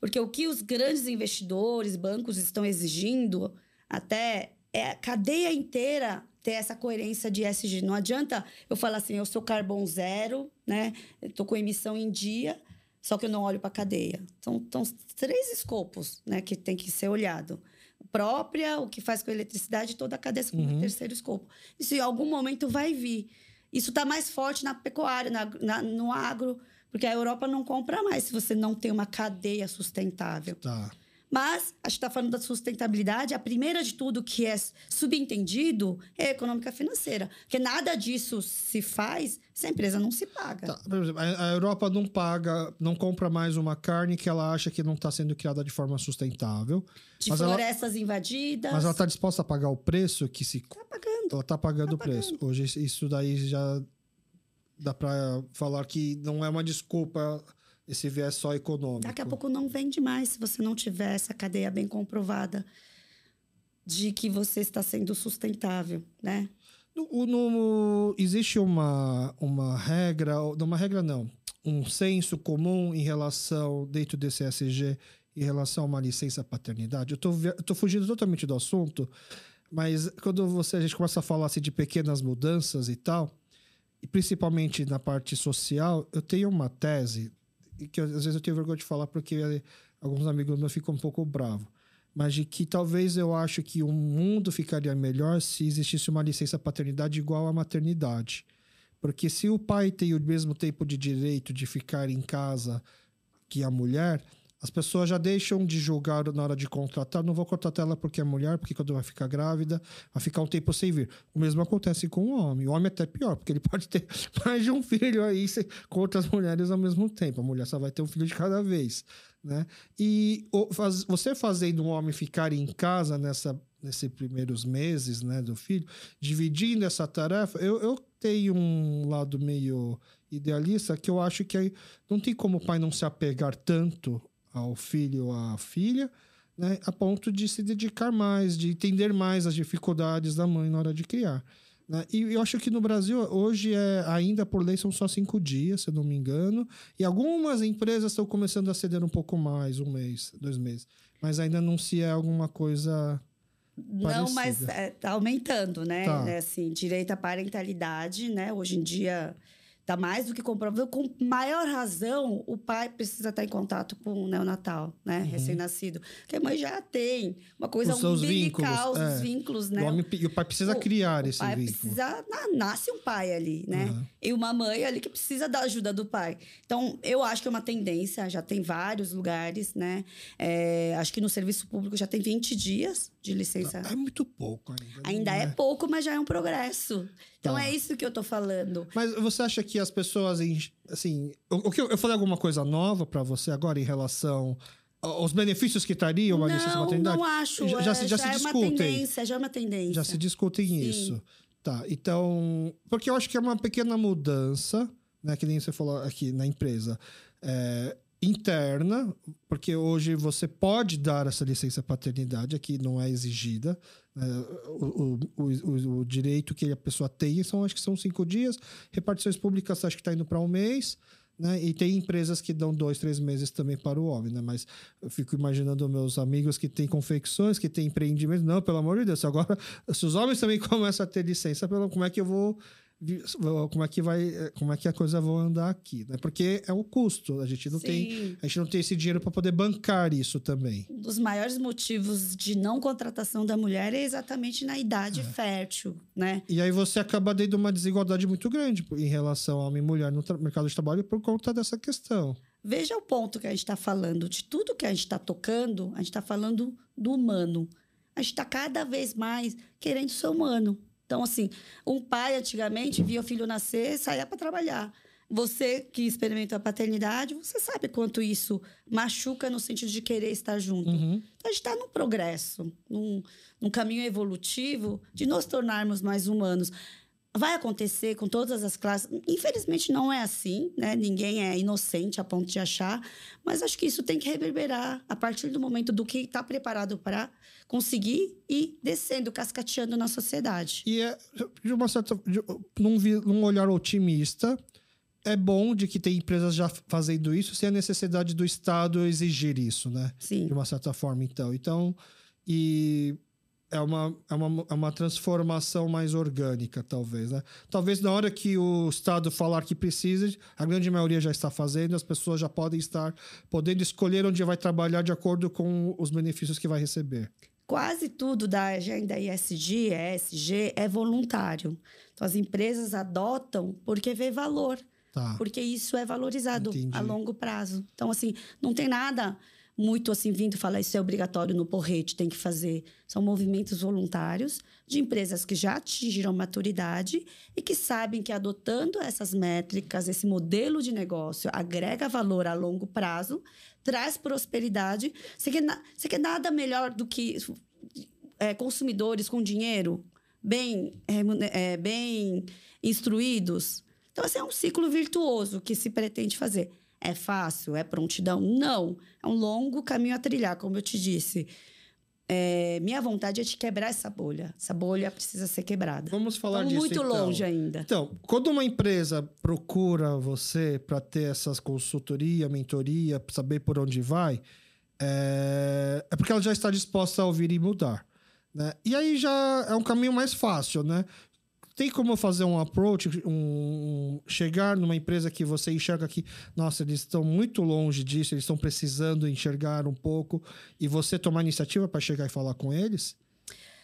porque o que os grandes investidores, bancos estão exigindo até é a cadeia inteira ter essa coerência de SG. Não adianta eu falar assim, eu sou carbono zero, né? Estou com emissão em dia, só que eu não olho para a cadeia. Então, são três escopos né, que tem que ser olhado. Própria, o que faz com a eletricidade, toda a cadeia como uhum. terceiro escopo. Isso em algum momento vai vir. Isso está mais forte na pecuária, na, na, no agro, porque a Europa não compra mais se você não tem uma cadeia sustentável. Tá. Mas a gente está falando da sustentabilidade, a primeira de tudo que é subentendido é econômica financeira. Porque nada disso se faz se a empresa não se paga. Tá. Por exemplo, a Europa não paga, não compra mais uma carne que ela acha que não está sendo criada de forma sustentável. De florestas ela, invadidas. Mas ela está disposta a pagar o preço que se. Está pagando. Ela está pagando tá o preço. Pagando. Hoje isso daí já dá para falar que não é uma desculpa esse viés só econômico. Daqui a pouco não vende mais se você não tiver essa cadeia bem comprovada de que você está sendo sustentável, né? No, no, existe uma, uma regra, uma regra não, um senso comum em relação, dentro desse SG, em relação a uma licença paternidade? Eu estou fugindo totalmente do assunto, mas quando você, a gente começa a falar assim, de pequenas mudanças e tal, e principalmente na parte social, eu tenho uma tese que às vezes eu tenho vergonha de falar porque alguns amigos meus ficam um pouco bravos. Mas de que talvez eu acho que o mundo ficaria melhor se existisse uma licença paternidade igual à maternidade. Porque se o pai tem o mesmo tempo de direito de ficar em casa que a mulher, as pessoas já deixam de julgar na hora de contratar. Não vou contratar ela porque é mulher, porque quando vai ficar grávida, vai ficar um tempo sem vir. O mesmo acontece com o homem. O homem é até pior, porque ele pode ter mais de um filho aí com outras mulheres ao mesmo tempo. A mulher só vai ter um filho de cada vez. Né? E você fazendo um homem ficar em casa nessa, nesses primeiros meses né, do filho, dividindo essa tarefa, eu, eu tenho um lado meio idealista que eu acho que não tem como o pai não se apegar tanto ao filho ou à filha, né, a ponto de se dedicar mais, de entender mais as dificuldades da mãe na hora de criar. Né? E eu acho que no Brasil, hoje, é, ainda por lei, são só cinco dias, se eu não me engano. E algumas empresas estão começando a ceder um pouco mais, um mês, dois meses. Mas ainda não se é alguma coisa. Não, parecida. mas está é, aumentando, né? Tá. É, assim, direito à parentalidade, né? Hoje em dia Tá mais do que comprovado. Com maior razão, o pai precisa estar em contato com o neonatal, né? Uhum. Recém-nascido. Porque a mãe já tem uma coisa os umbilical, vínculos, os é. vínculos, né? O homem, e o pai precisa o, criar o esse pai vínculo. Precisa, nasce um pai ali, né? Uhum. E uma mãe ali que precisa da ajuda do pai. Então, eu acho que é uma tendência, já tem vários lugares, né? É, acho que no serviço público já tem 20 dias de licença. É muito pouco ainda. Ainda é, é pouco, mas já é um progresso. Então tá. é isso que eu tô falando. Mas você acha que as pessoas, assim, o, que eu, falei alguma coisa nova para você agora em relação os benefícios que traria uma não, licença maternidade? Não, acho. Já, já, se, já, já se é discutem. Uma tendência, já é uma tendência. Já se discutem Sim. isso. Tá, então... Porque eu acho que é uma pequena mudança, né? Que nem você falou aqui na empresa. É, interna, porque hoje você pode dar essa licença paternidade, aqui não é exigida. Né? O, o, o, o, direito que a pessoa tem são, acho que são cinco dias. Repartições públicas, acho que está indo para um mês. Né? E tem empresas que dão dois, três meses também para o homem, né? Mas eu fico imaginando meus amigos que têm confecções, que têm empreendimentos. Não, pelo amor de Deus, agora, se os homens também começam a ter licença, como é que eu vou como é que vai como é que a coisa vai andar aqui né? Porque é o custo a gente não Sim. tem a gente não tem esse dinheiro para poder bancar isso também. Um dos maiores motivos de não contratação da mulher é exatamente na idade é. fértil né? E aí você acaba dando uma desigualdade muito grande em relação a homem e mulher no mercado de trabalho por conta dessa questão. Veja o ponto que a gente está falando. De tudo que a gente está tocando a gente está falando do humano. A gente está cada vez mais querendo ser humano então, assim, um pai antigamente via o filho nascer e saía para trabalhar. Você que experimentou a paternidade, você sabe quanto isso machuca no sentido de querer estar junto. Uhum. Então, a gente está num progresso, num, num caminho evolutivo de nos tornarmos mais humanos. Vai acontecer com todas as classes. Infelizmente não é assim, né? Ninguém é inocente a ponto de achar, mas acho que isso tem que reverberar a partir do momento do que está preparado para conseguir ir descendo, cascateando na sociedade. E é de uma certa, de, num, num olhar otimista, é bom de que tem empresas já fazendo isso sem a necessidade do Estado exigir isso, né? Sim. De uma certa forma, então. Então, e é uma, é uma, é uma transformação mais orgânica, talvez, né? Talvez na hora que o Estado falar que precisa, a grande maioria já está fazendo, as pessoas já podem estar podendo escolher onde vai trabalhar de acordo com os benefícios que vai receber. Quase tudo da agenda ISG, ESG, é voluntário. Então, as empresas adotam porque vê valor. Tá. Porque isso é valorizado Entendi. a longo prazo. Então, assim, não tem nada muito assim vindo falar isso é obrigatório no porrete, tem que fazer. São movimentos voluntários de empresas que já atingiram maturidade e que sabem que adotando essas métricas, esse modelo de negócio agrega valor a longo prazo, traz prosperidade. Você quer, você quer nada melhor do que é, consumidores com dinheiro bem, é, bem instruídos? Então, esse é um ciclo virtuoso que se pretende fazer. É fácil? É prontidão? Não. É um longo caminho a trilhar, como eu te disse. É, minha vontade é de quebrar essa bolha. Essa bolha precisa ser quebrada. Vamos falar Estamos disso. muito então. longe ainda. Então, quando uma empresa procura você para ter essas consultoria, mentoria, para saber por onde vai, é... é porque ela já está disposta a ouvir e mudar. Né? E aí já é um caminho mais fácil, né? Tem como fazer um approach, um, chegar numa empresa que você enxerga que, nossa, eles estão muito longe disso, eles estão precisando enxergar um pouco, e você tomar iniciativa para chegar e falar com eles?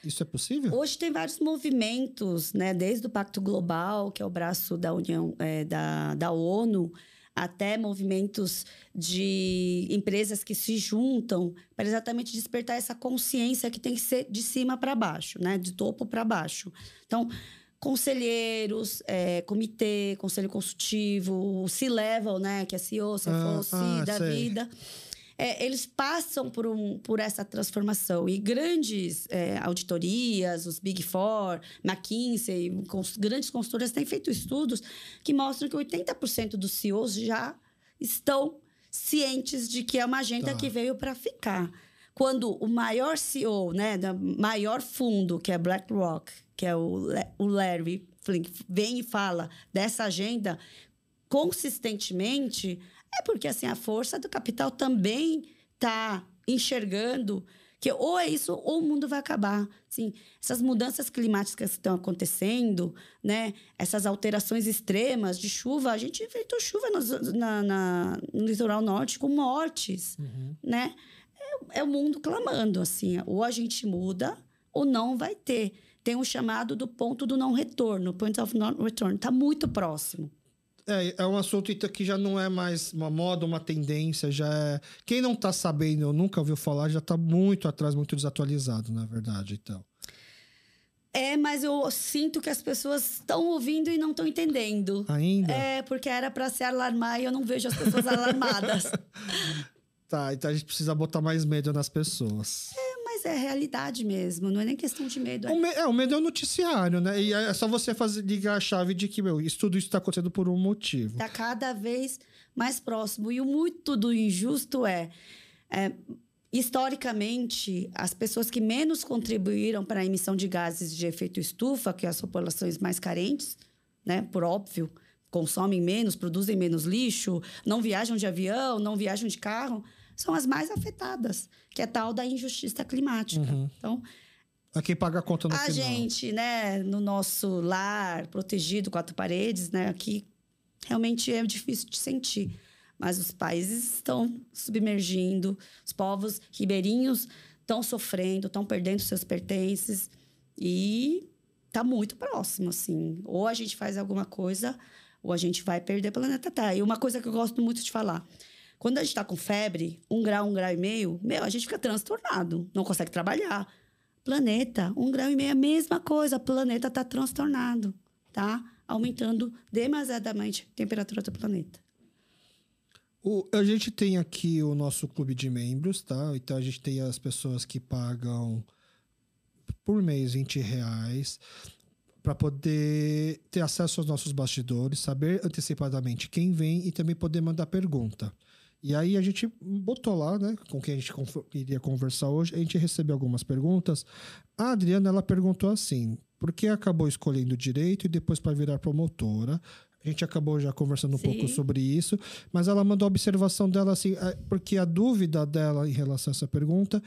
Isso é possível? Hoje tem vários movimentos, né? Desde o Pacto Global, que é o braço da União é, da, da ONU, até movimentos de empresas que se juntam para exatamente despertar essa consciência que tem que ser de cima para baixo, né? De topo para baixo. Então, conselheiros, é, comitê, conselho consultivo, o C-Level, né? Que é CEO, CFO, ah, ah, da sei. vida. É, eles passam por, um, por essa transformação. E grandes é, auditorias, os Big Four, McKinsey, cons, grandes consultoras têm feito estudos que mostram que 80% dos CEOs já estão cientes de que é uma agenda tá. que veio para ficar. Quando o maior CEO, né, do maior fundo, que é BlackRock, que é o, o Larry Flink, vem e fala dessa agenda consistentemente, é porque assim a força do capital também está enxergando Que ou é isso ou o mundo vai acabar. Assim, essas mudanças climáticas que estão acontecendo, né? Essas alterações extremas de chuva, a gente enfrentou chuva no, na, na, no litoral norte com mortes, uhum. né? É, é o mundo clamando, assim. Ou a gente muda ou não vai ter. Tem um chamado do ponto do não retorno, point of non return. Está muito próximo. É, é um assunto que já não é mais uma moda, uma tendência, já é... Quem não está sabendo ou nunca ouviu falar já está muito atrás, muito desatualizado, na verdade, então. É, mas eu sinto que as pessoas estão ouvindo e não estão entendendo. Ainda? É, porque era para se alarmar e eu não vejo as pessoas alarmadas. Tá, então a gente precisa botar mais medo nas pessoas. É, mas é realidade mesmo, não é nem questão de medo. É... O, me é, o medo é o noticiário, né? E é só você fazer, ligar a chave de que, meu, isso tudo isso está acontecendo por um motivo. Está cada vez mais próximo. E o muito do injusto é, é historicamente, as pessoas que menos contribuíram para a emissão de gases de efeito estufa, que as populações mais carentes, né, por óbvio, consomem menos, produzem menos lixo, não viajam de avião, não viajam de carro, são as mais afetadas, que é tal da injustiça climática. Uhum. Então, a quem paga a conta no a final. gente, né, no nosso lar, protegido, quatro paredes, né, aqui realmente é difícil de sentir. Mas os países estão submergindo, os povos ribeirinhos estão sofrendo, estão perdendo seus pertences e está muito próximo, assim. Ou a gente faz alguma coisa, ou a gente vai perder o planeta Terra. E uma coisa que eu gosto muito de falar: quando a gente está com febre, um grau, um grau e meio, meu, a gente fica transtornado, não consegue trabalhar. Planeta, um grau e meio é a mesma coisa, planeta está transtornado, tá? Aumentando demasiadamente a temperatura do planeta. O, a gente tem aqui o nosso clube de membros, tá? Então a gente tem as pessoas que pagam por mês 20 reais para poder ter acesso aos nossos bastidores, saber antecipadamente quem vem e também poder mandar pergunta. E aí a gente botou lá, né, com quem a gente iria conversar hoje, a gente recebeu algumas perguntas. A Adriana, ela perguntou assim, por que acabou escolhendo direito e depois para virar promotora? A gente acabou já conversando um Sim. pouco sobre isso, mas ela mandou a observação dela assim, é, porque a dúvida dela em relação a essa pergunta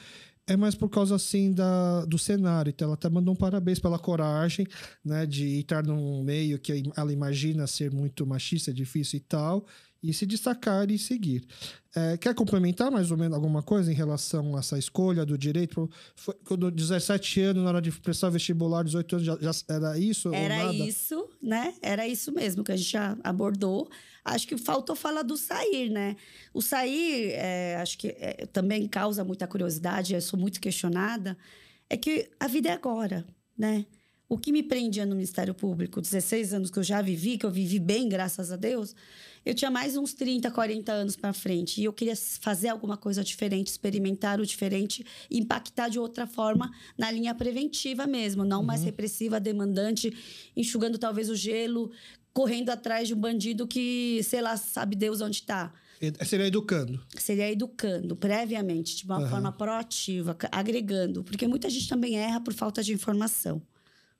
é mais por causa assim da, do cenário. Então ela até mandou um parabéns pela coragem, né, de estar num meio que ela imagina ser muito machista, difícil e tal, e se destacar e seguir. É, quer complementar mais ou menos alguma coisa em relação a essa escolha do direito? Foi, quando 17 anos, na hora de prestar vestibular, 18 anos, já, já era isso? Era isso, né? Era isso mesmo que a gente já abordou. Acho que faltou falar do sair, né? O sair, é, acho que é, também causa muita curiosidade, eu sou muito questionada, é que a vida é agora, né? O que me prendia no Ministério Público, 16 anos que eu já vivi, que eu vivi bem, graças a Deus, eu tinha mais uns 30, 40 anos para frente. E eu queria fazer alguma coisa diferente, experimentar o diferente, impactar de outra forma na linha preventiva mesmo, não uhum. mais repressiva, demandante, enxugando talvez o gelo, correndo atrás de um bandido que, sei lá, sabe Deus onde está. Seria educando. Seria educando, previamente, de uma uhum. forma proativa, agregando. Porque muita gente também erra por falta de informação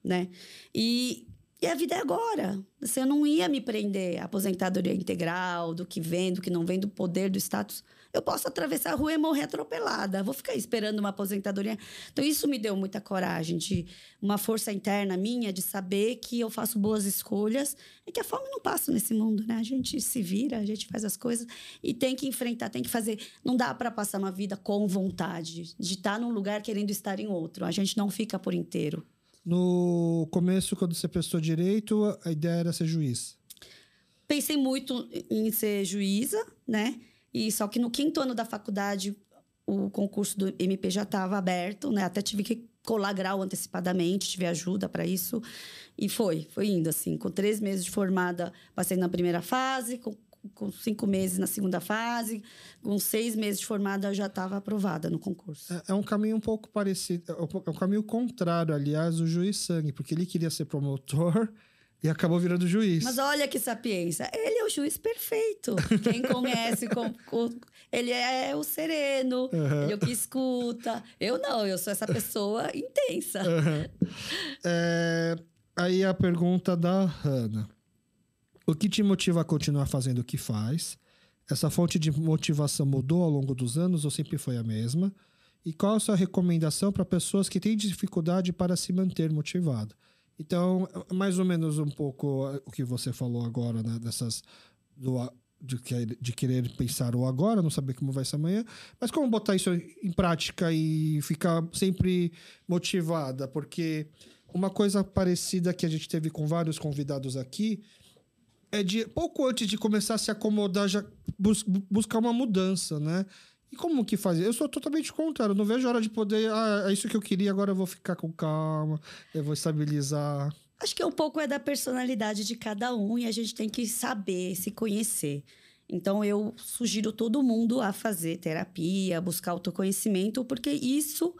né? E, e a vida é agora. Eu não ia me prender aposentadoria integral, do que vem, do que não vem, do poder, do status. Eu posso atravessar a rua e morrer atropelada. Vou ficar esperando uma aposentadoria. Então, isso me deu muita coragem, de uma força interna minha de saber que eu faço boas escolhas e que a fome não passa nesse mundo, né? A gente se vira, a gente faz as coisas e tem que enfrentar, tem que fazer. Não dá para passar uma vida com vontade, de estar num lugar querendo estar em outro. A gente não fica por inteiro. No começo, quando você prestou direito, a ideia era ser juiz. Pensei muito em ser juíza, né? E só que no quinto ano da faculdade, o concurso do MP já estava aberto, né? Até tive que colar grau antecipadamente, tive ajuda para isso. E foi, foi indo assim. Com três meses de formada, passei na primeira fase, com com cinco meses na segunda fase, com seis meses de formada eu já estava aprovada no concurso. É, é, um caminho um pouco parecido, é um caminho contrário, aliás, o juiz sangue, porque ele queria ser promotor e acabou virando juiz. Mas olha que sapiência, ele é o juiz perfeito. Quem conhece, com, com, ele é o sereno, uhum. ele é o que escuta. Eu não, eu sou essa pessoa intensa. Uhum. É, aí a pergunta da Hannah. O que te motiva a continuar fazendo o que faz? Essa fonte de motivação mudou ao longo dos anos ou sempre foi a mesma? E qual a sua recomendação para pessoas que têm dificuldade para se manter motivado? Então, mais ou menos um pouco o que você falou agora, né? Dessas. Do, de, de querer pensar o agora, não saber como vai ser amanhã, mas como botar isso em prática e ficar sempre motivada, porque uma coisa parecida que a gente teve com vários convidados aqui é de pouco antes de começar a se acomodar já bus, buscar uma mudança, né? E como que fazer? Eu sou totalmente contrário. Não vejo a hora de poder. Ah, é isso que eu queria, agora eu vou ficar com calma, eu vou estabilizar. Acho que um pouco é da personalidade de cada um e a gente tem que saber, se conhecer. Então, eu sugiro todo mundo a fazer terapia, buscar autoconhecimento, porque isso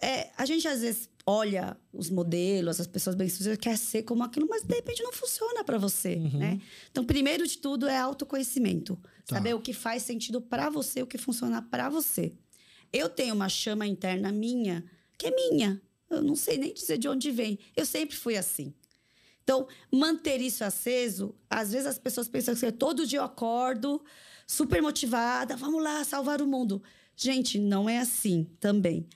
é. A gente às vezes olha os modelos, as pessoas bem-sucedidas, quer ser como aquilo, mas de repente não funciona para você, uhum. né? Então, primeiro de tudo é autoconhecimento. Tá. Saber o que faz sentido para você, o que funciona para você. Eu tenho uma chama interna minha, que é minha. Eu não sei nem dizer de onde vem. Eu sempre fui assim. Então, manter isso aceso, às vezes as pessoas pensam que todo dia eu acordo super motivada, vamos lá salvar o mundo. Gente, não é assim também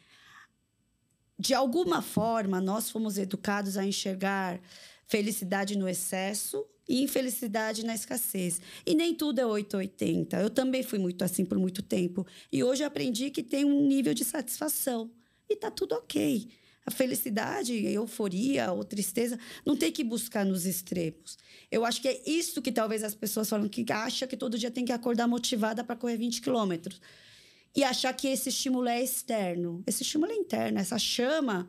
de alguma forma, nós fomos educados a enxergar felicidade no excesso e infelicidade na escassez. E nem tudo é 880. Eu também fui muito assim por muito tempo. E hoje aprendi que tem um nível de satisfação. E tá tudo ok. A felicidade, a euforia ou tristeza, não tem que buscar nos extremos. Eu acho que é isso que talvez as pessoas falam, que acha que todo dia tem que acordar motivada para correr 20 quilômetros e achar que esse estímulo é externo. Esse estímulo é interno, essa chama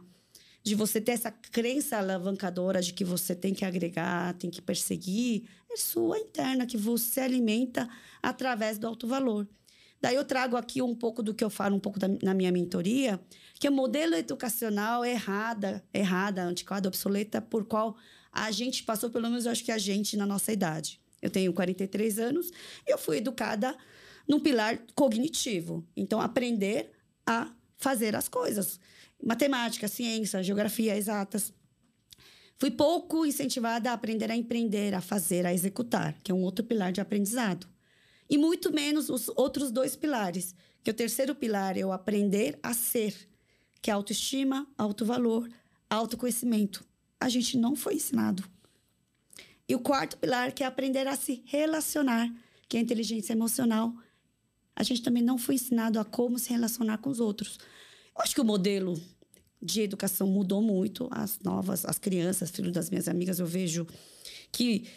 de você ter essa crença alavancadora de que você tem que agregar, tem que perseguir, é sua interna, que você alimenta através do alto valor. Daí eu trago aqui um pouco do que eu falo um pouco da, na minha mentoria, que é o modelo educacional errada, errada, antiquada, obsoleta, por qual a gente passou, pelo menos eu acho que a gente na nossa idade. Eu tenho 43 anos e eu fui educada num pilar cognitivo. Então, aprender a fazer as coisas. Matemática, ciência, geografia, exatas. Fui pouco incentivada a aprender a empreender, a fazer, a executar, que é um outro pilar de aprendizado. E muito menos os outros dois pilares, que o terceiro pilar é o aprender a ser, que é autoestima, autovalor, autoconhecimento. A gente não foi ensinado. E o quarto pilar, que é aprender a se relacionar, que é a inteligência emocional, a gente também não foi ensinado a como se relacionar com os outros. Eu acho que o modelo de educação mudou muito. As novas, as crianças, filhos das minhas amigas, eu vejo que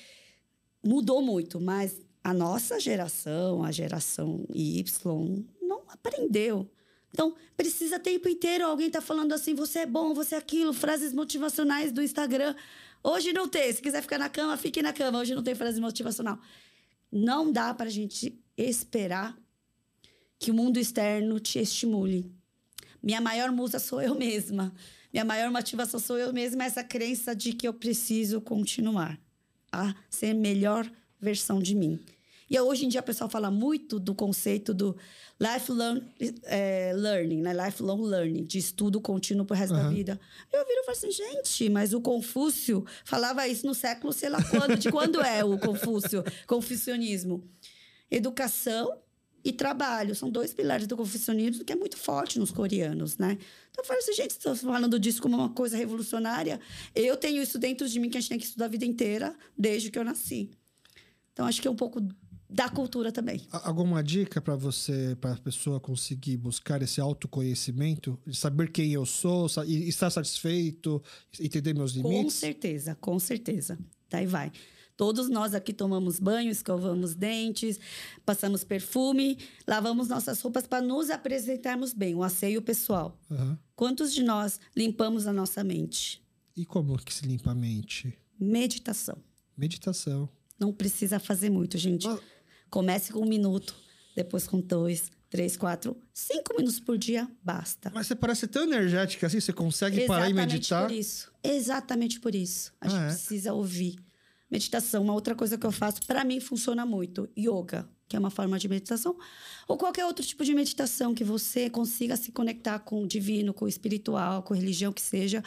mudou muito, mas a nossa geração, a geração Y, não aprendeu. Então, precisa tempo inteiro alguém tá falando assim, você é bom, você é aquilo, frases motivacionais do Instagram. Hoje não tem, se quiser ficar na cama, fique na cama. Hoje não tem frase motivacional. Não dá para a gente esperar que o mundo externo te estimule. Minha maior musa sou eu mesma. Minha maior motivação sou eu mesma, essa crença de que eu preciso continuar a ser melhor versão de mim. E hoje em dia o pessoal fala muito do conceito do lifelong é, learning, né? Lifelong learning, de estudo contínuo pro resto uhum. da vida. Eu viro e falo assim, gente, mas o Confúcio falava isso no século, sei lá quando, de quando é o Confúcio, confucionismo. Educação e trabalho. São dois pilares do confucionismo que é muito forte nos coreanos, né? Então eu falo assim, gente, estou falando disso como uma coisa revolucionária. Eu tenho isso dentro de mim que a gente tem que estudar a vida inteira, desde que eu nasci. Então acho que é um pouco da cultura também. Alguma dica para você, para a pessoa conseguir buscar esse autoconhecimento, saber quem eu sou, estar satisfeito, entender meus limites? Com certeza, com certeza. Daí vai. Todos nós aqui tomamos banho, escovamos dentes, passamos perfume, lavamos nossas roupas para nos apresentarmos bem, o asseio pessoal. Uhum. Quantos de nós limpamos a nossa mente? E como que se limpa a mente? Meditação. Meditação. Não precisa fazer muito, gente. Mas... Comece com um minuto, depois com dois, três, quatro, cinco minutos por dia, basta. Mas você parece tão energética assim, você consegue Exatamente parar e meditar? Exatamente por isso. Exatamente por isso. A ah, gente é? precisa ouvir. Meditação, uma outra coisa que eu faço, para mim funciona muito. Yoga, que é uma forma de meditação, ou qualquer outro tipo de meditação que você consiga se conectar com o divino, com o espiritual, com a religião que seja.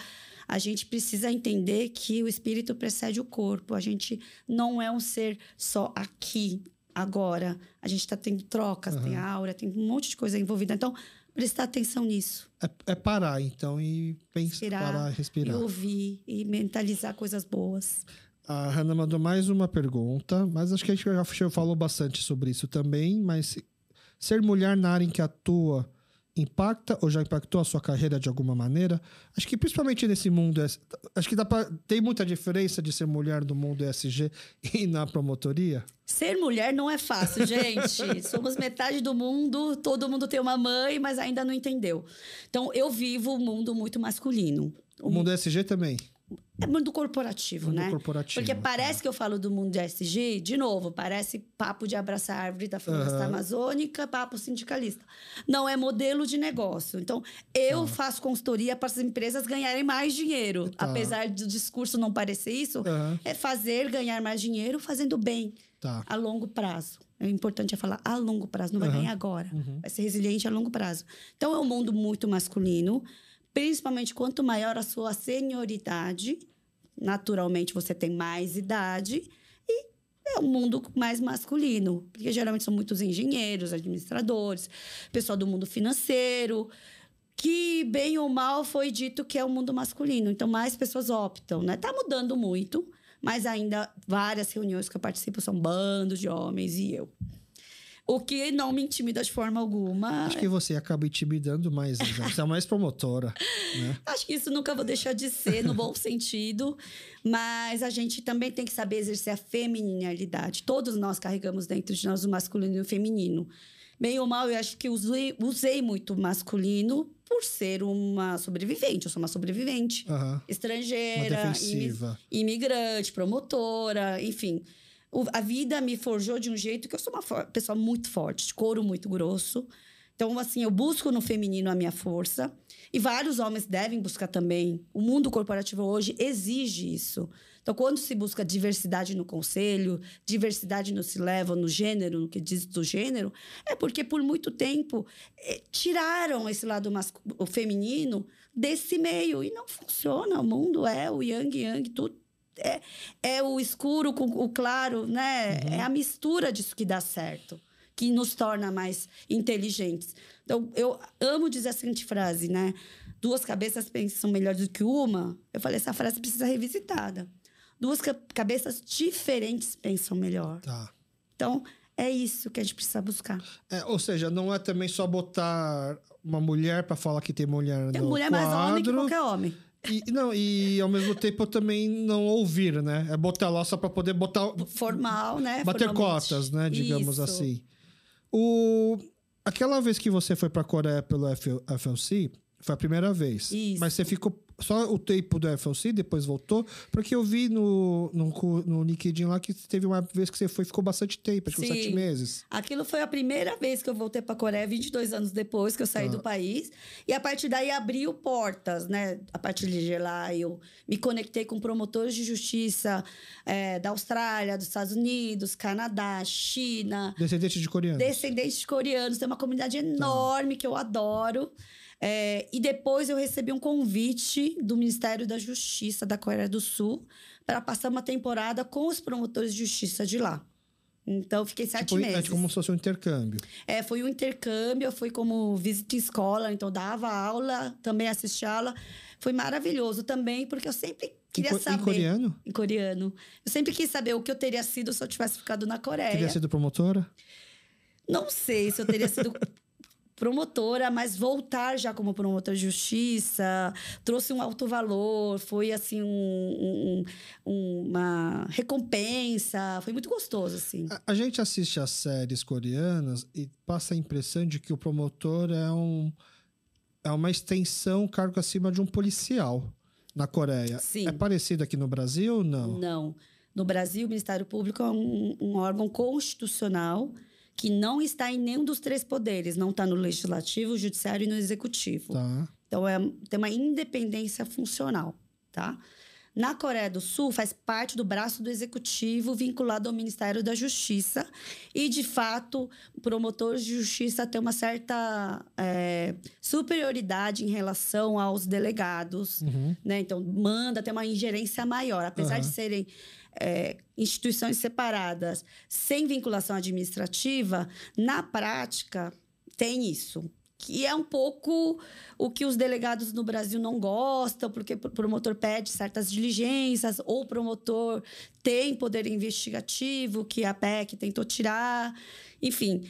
A gente precisa entender que o espírito precede o corpo. A gente não é um ser só aqui, agora. A gente está tendo trocas, uhum. tem aura, tem um monte de coisa envolvida. Então, prestar atenção nisso. É, é parar, então, e pensar, respirar, parar, respirar. E ouvir, e mentalizar coisas boas. A Hannah mandou mais uma pergunta, mas acho que a gente já falou bastante sobre isso também, mas ser mulher na área em que atua impacta ou já impactou a sua carreira de alguma maneira? Acho que principalmente nesse mundo, acho que dá pra, tem muita diferença de ser mulher no mundo ESG e na promotoria. Ser mulher não é fácil, gente. Somos metade do mundo, todo mundo tem uma mãe, mas ainda não entendeu. Então eu vivo um mundo muito masculino. O mundo ESG também. É mundo corporativo, mundo né? corporativo. Porque parece é. que eu falo do mundo de SG, de novo, parece papo de abraçar a árvore da floresta uhum. amazônica, papo sindicalista. Não é modelo de negócio. Então, eu faço consultoria para as empresas ganharem mais dinheiro. Tá. Apesar do discurso não parecer isso, uhum. é fazer ganhar mais dinheiro fazendo bem tá. a longo prazo. É importante é falar a longo prazo, não vai ganhar agora. Uhum. Vai ser resiliente a longo prazo. Então, é um mundo muito masculino principalmente quanto maior a sua senioridade, naturalmente você tem mais idade e é um mundo mais masculino, porque geralmente são muitos engenheiros, administradores, pessoal do mundo financeiro, que bem ou mal foi dito que é o mundo masculino. Então mais pessoas optam, né? Tá mudando muito, mas ainda várias reuniões que eu participo são bandos de homens e eu. O que não me intimida de forma alguma. Acho que você acaba intimidando mais, já. Você é mais promotora. Né? Acho que isso nunca vou deixar de ser, no bom sentido. Mas a gente também tem que saber exercer a feminilidade. Todos nós carregamos dentro de nós o masculino e o feminino. Bem ou mal, eu acho que usei, usei muito masculino por ser uma sobrevivente. Eu sou uma sobrevivente. Uhum. Estrangeira, uma imigrante, promotora, enfim a vida me forjou de um jeito que eu sou uma pessoa muito forte, de couro muito grosso. Então, assim, eu busco no feminino a minha força. E vários homens devem buscar também. O mundo corporativo hoje exige isso. Então, quando se busca diversidade no conselho, diversidade no se leva, no gênero, no que diz do gênero, é porque por muito tempo eh, tiraram esse lado o feminino desse meio. E não funciona. O mundo é o yang, yang, tudo é, é o escuro com o claro, né? Uhum. É a mistura disso que dá certo, que nos torna mais inteligentes. Então, eu amo dizer a seguinte frase, né? Duas cabeças pensam melhor do que uma. Eu falei, essa frase precisa ser revisitada. Duas cabeças diferentes pensam melhor. Tá. Então, é isso que a gente precisa buscar. É, ou seja, não é também só botar uma mulher para falar que tem mulher tem no mulher quadro. mais homem que qualquer homem. E, não, e ao mesmo tempo também não ouvir, né? É botar lá só para poder botar. Formal, né? Bater cotas, né? Digamos Isso. assim. O, aquela vez que você foi para a Coreia pelo FLC, foi a primeira vez. Isso. Mas você ficou só o tempo do FLC, depois voltou? Porque eu vi no, no, no LinkedIn lá que teve uma vez que você foi ficou bastante tempo, acho que sete meses. Aquilo foi a primeira vez que eu voltei para a Coreia, 22 anos depois que eu saí ah. do país. E a partir daí abriu portas, né? A partir de lá eu me conectei com promotores de justiça é, da Austrália, dos Estados Unidos, Canadá, China. Descendentes de coreanos. Descendentes de coreanos. Tem uma comunidade enorme que eu adoro. É, e depois eu recebi um convite do Ministério da Justiça da Coreia do Sul para passar uma temporada com os promotores de justiça de lá. Então, fiquei sete tipo, meses. É como se fosse um intercâmbio. É, foi um intercâmbio, eu fui como visita escola, então dava aula, também assisti aula. Foi maravilhoso também, porque eu sempre queria em, saber. Em coreano? Em coreano. Eu sempre quis saber o que eu teria sido se eu tivesse ficado na Coreia. Teria sido promotora? Não sei se eu teria sido promotora, mas voltar já como promotora de justiça trouxe um alto valor, foi assim um, um, uma recompensa, foi muito gostoso assim. A, a, gente assiste as séries coreanas e passa a impressão de que o promotor é um é uma extensão cargo acima de um policial na Coreia. Sim. É parecido aqui no Brasil ou não? Não. No Brasil, o Ministério Público é um, um órgão constitucional que não está em nenhum dos três poderes, não está no legislativo, judiciário e no executivo. Tá. Então é, tem uma independência funcional, tá? Na Coreia do Sul, faz parte do braço do executivo vinculado ao Ministério da Justiça. E, de fato, o promotor de justiça tem uma certa é, superioridade em relação aos delegados. Uhum. Né? Então, manda ter uma ingerência maior. Apesar uhum. de serem é, instituições separadas sem vinculação administrativa, na prática, tem isso. que é um pouco o que os delegados no Brasil não gostam, porque o promotor pede certas diligências, ou o promotor tem poder investigativo, que a PEC tentou tirar. Enfim,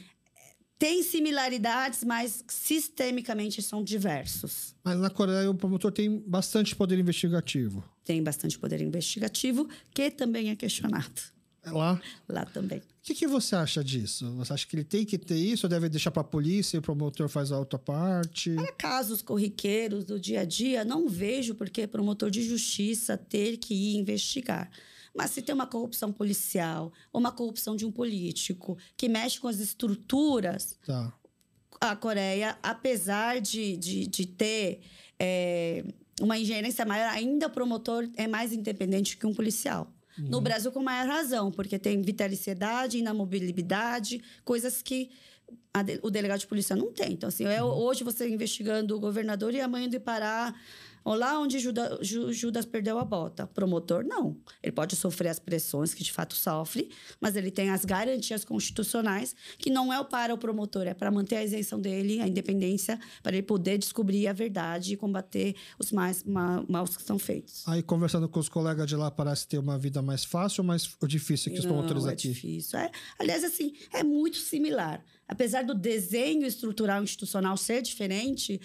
tem similaridades, mas sistemicamente são diversos. Mas na Coreia o promotor tem bastante poder investigativo. Tem bastante poder investigativo, que também é questionado. É lá? Lá também. O que, que, você acha disso? Você acha que ele tem que ter isso ou deve deixar para a polícia e o promotor faz a outra parte? Para casos corriqueiros do dia a dia, não vejo por que promotor de justiça ter que ir investigar. Mas se tem uma corrupção policial ou uma corrupção de um político que mexe com as estruturas, tá. a Coreia, apesar de, de, de ter é, uma ingerência maior, ainda o promotor é mais independente que um policial. Uhum. No Brasil, com maior razão, porque tem vitaliciedade, inamobilidade, coisas que de, o delegado de polícia não tem. Então, assim, eu, uhum. hoje você investigando o governador e amanhã de parar lá onde Judas, Judas perdeu a bota. Promotor, não. Ele pode sofrer as pressões que de fato sofre, mas ele tem as garantias constitucionais, que não é para o promotor, é para manter a isenção dele, a independência, para ele poder descobrir a verdade e combater os mais ma maus que são feitos. Aí, conversando com os colegas de lá, parece ter uma vida mais fácil ou mais difícil que os promotores não, é aqui? É difícil. É, aliás, assim, é muito similar apesar do desenho estrutural institucional ser diferente,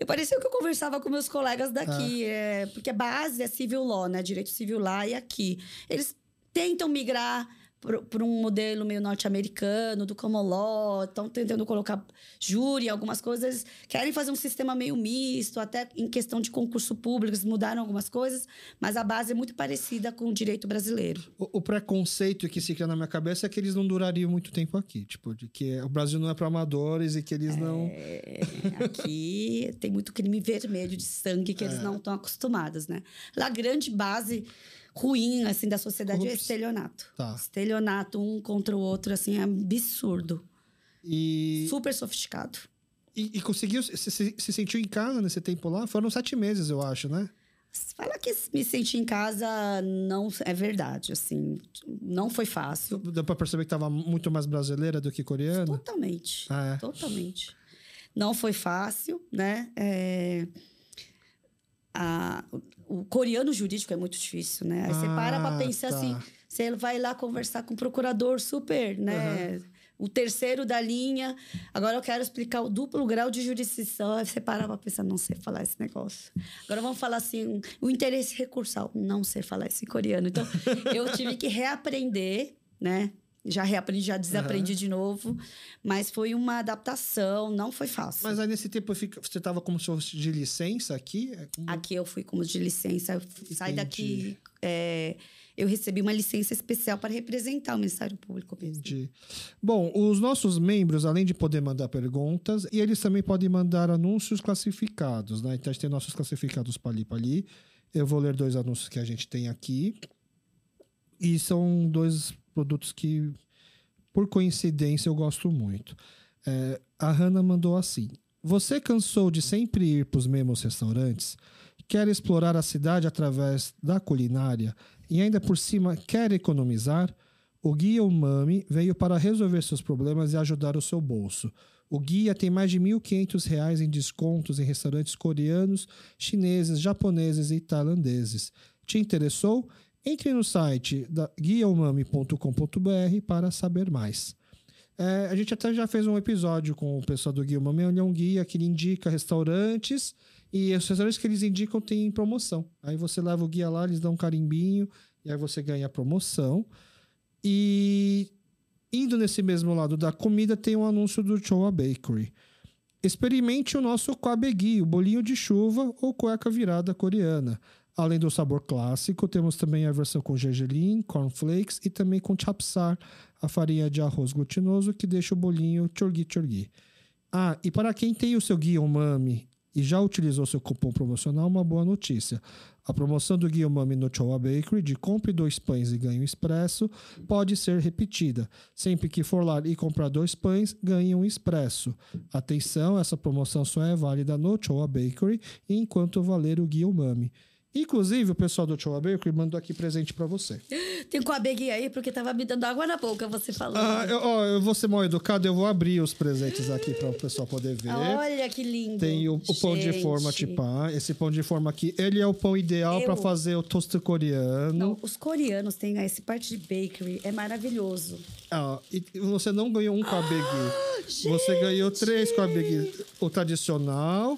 eu parecia que eu conversava com meus colegas daqui, ah. é, porque a base é civil law, né? Direito civil lá e aqui. Eles tentam migrar para um modelo meio norte-americano, do common law, estão tentando colocar júri, algumas coisas, querem fazer um sistema meio misto, até em questão de concurso público, eles mudaram algumas coisas, mas a base é muito parecida com o direito brasileiro. O, o preconceito que se cria na minha cabeça é que eles não durariam muito tempo aqui, tipo, de que o Brasil não é para amadores e que eles é, não... Aqui tem muito crime vermelho de sangue que é. eles não estão acostumados, né? Lá, a grande base ruim, assim, da sociedade é estelionato. Tá. Estelionato um contra o outro, assim, é absurdo. E... Super sofisticado. E, e conseguiu, se, se, se, sentiu em casa nesse tempo lá? Foram sete meses, eu acho, né? Falar que me senti em casa não é verdade, assim, não foi fácil. Deu pra perceber que tava muito mais brasileira do que coreana? Totalmente, ah, é. totalmente. Não foi fácil, né? É... A, o coreano jurídico é muito difícil, né? Aí ah, você para pra pensar tá. assim, você vai lá conversar com o procurador super, né? Uhum. O terceiro da linha. Agora eu quero explicar o duplo grau de jurisdição. Aí você para pra pensar, não sei falar esse negócio. Agora vamos falar assim, o interesse recursal. Não sei falar esse coreano. Então, eu tive que reaprender, né? Já reaprendi, já desaprendi uhum. de novo. Mas foi uma adaptação, não foi fácil. Mas aí nesse tempo você estava como se fosse de licença aqui? É aqui eu fui como de licença. Saí daqui. É, eu recebi uma licença especial para representar o Ministério Público. Entendi. Bom, os nossos membros, além de poder mandar perguntas, e eles também podem mandar anúncios classificados, né? Então a gente tem nossos classificados Pali Pali. Eu vou ler dois anúncios que a gente tem aqui. E são dois produtos que, por coincidência, eu gosto muito. É, a Hannah mandou assim: Você cansou de sempre ir para os mesmos restaurantes? Quer explorar a cidade através da culinária e ainda por cima quer economizar? O Guia Umami veio para resolver seus problemas e ajudar o seu bolso. O guia tem mais de R$ 1.500 em descontos em restaurantes coreanos, chineses, japoneses e tailandeses. Te interessou? Entre no site da guiaumami.com.br para saber mais. É, a gente até já fez um episódio com o pessoal do Guia Umami, ele é um guia que ele indica restaurantes e os restaurantes que eles indicam têm promoção. Aí você leva o guia lá, eles dão um carimbinho e aí você ganha a promoção. E indo nesse mesmo lado da comida, tem um anúncio do Choa Bakery. Experimente o nosso kwabegi, o bolinho de chuva ou cueca virada coreana. Além do sabor clássico, temos também a versão com gergelim, cornflakes e também com chapsar, a farinha de arroz glutinoso que deixa o bolinho chorgui chorgui. Ah, e para quem tem o seu guia umami e já utilizou seu cupom promocional, uma boa notícia. A promoção do Guia Umami no Choa Bakery de compre dois pães e ganhe um expresso pode ser repetida. Sempre que for lá e comprar dois pães, ganhe um expresso. Atenção, essa promoção só é válida no Choa Bakery enquanto valer o Guia Umami. Inclusive, o pessoal do Choa Bakery mandou aqui presente para você. Tem com a aí, porque tava me dando água na boca você falando. Ah, eu, ó, eu vou ser mal educado, eu vou abrir os presentes aqui para o pessoal poder ver. Olha que lindo. Tem o, o pão de forma tipá. Esse pão de forma aqui, ele é o pão ideal Eu- para fazer o toast coreano. Não, os coreanos têm esse parte de bakery, é maravilhoso. Ah, e você não ganhou um kabegi. você ganhou três kabegi. O tradicional,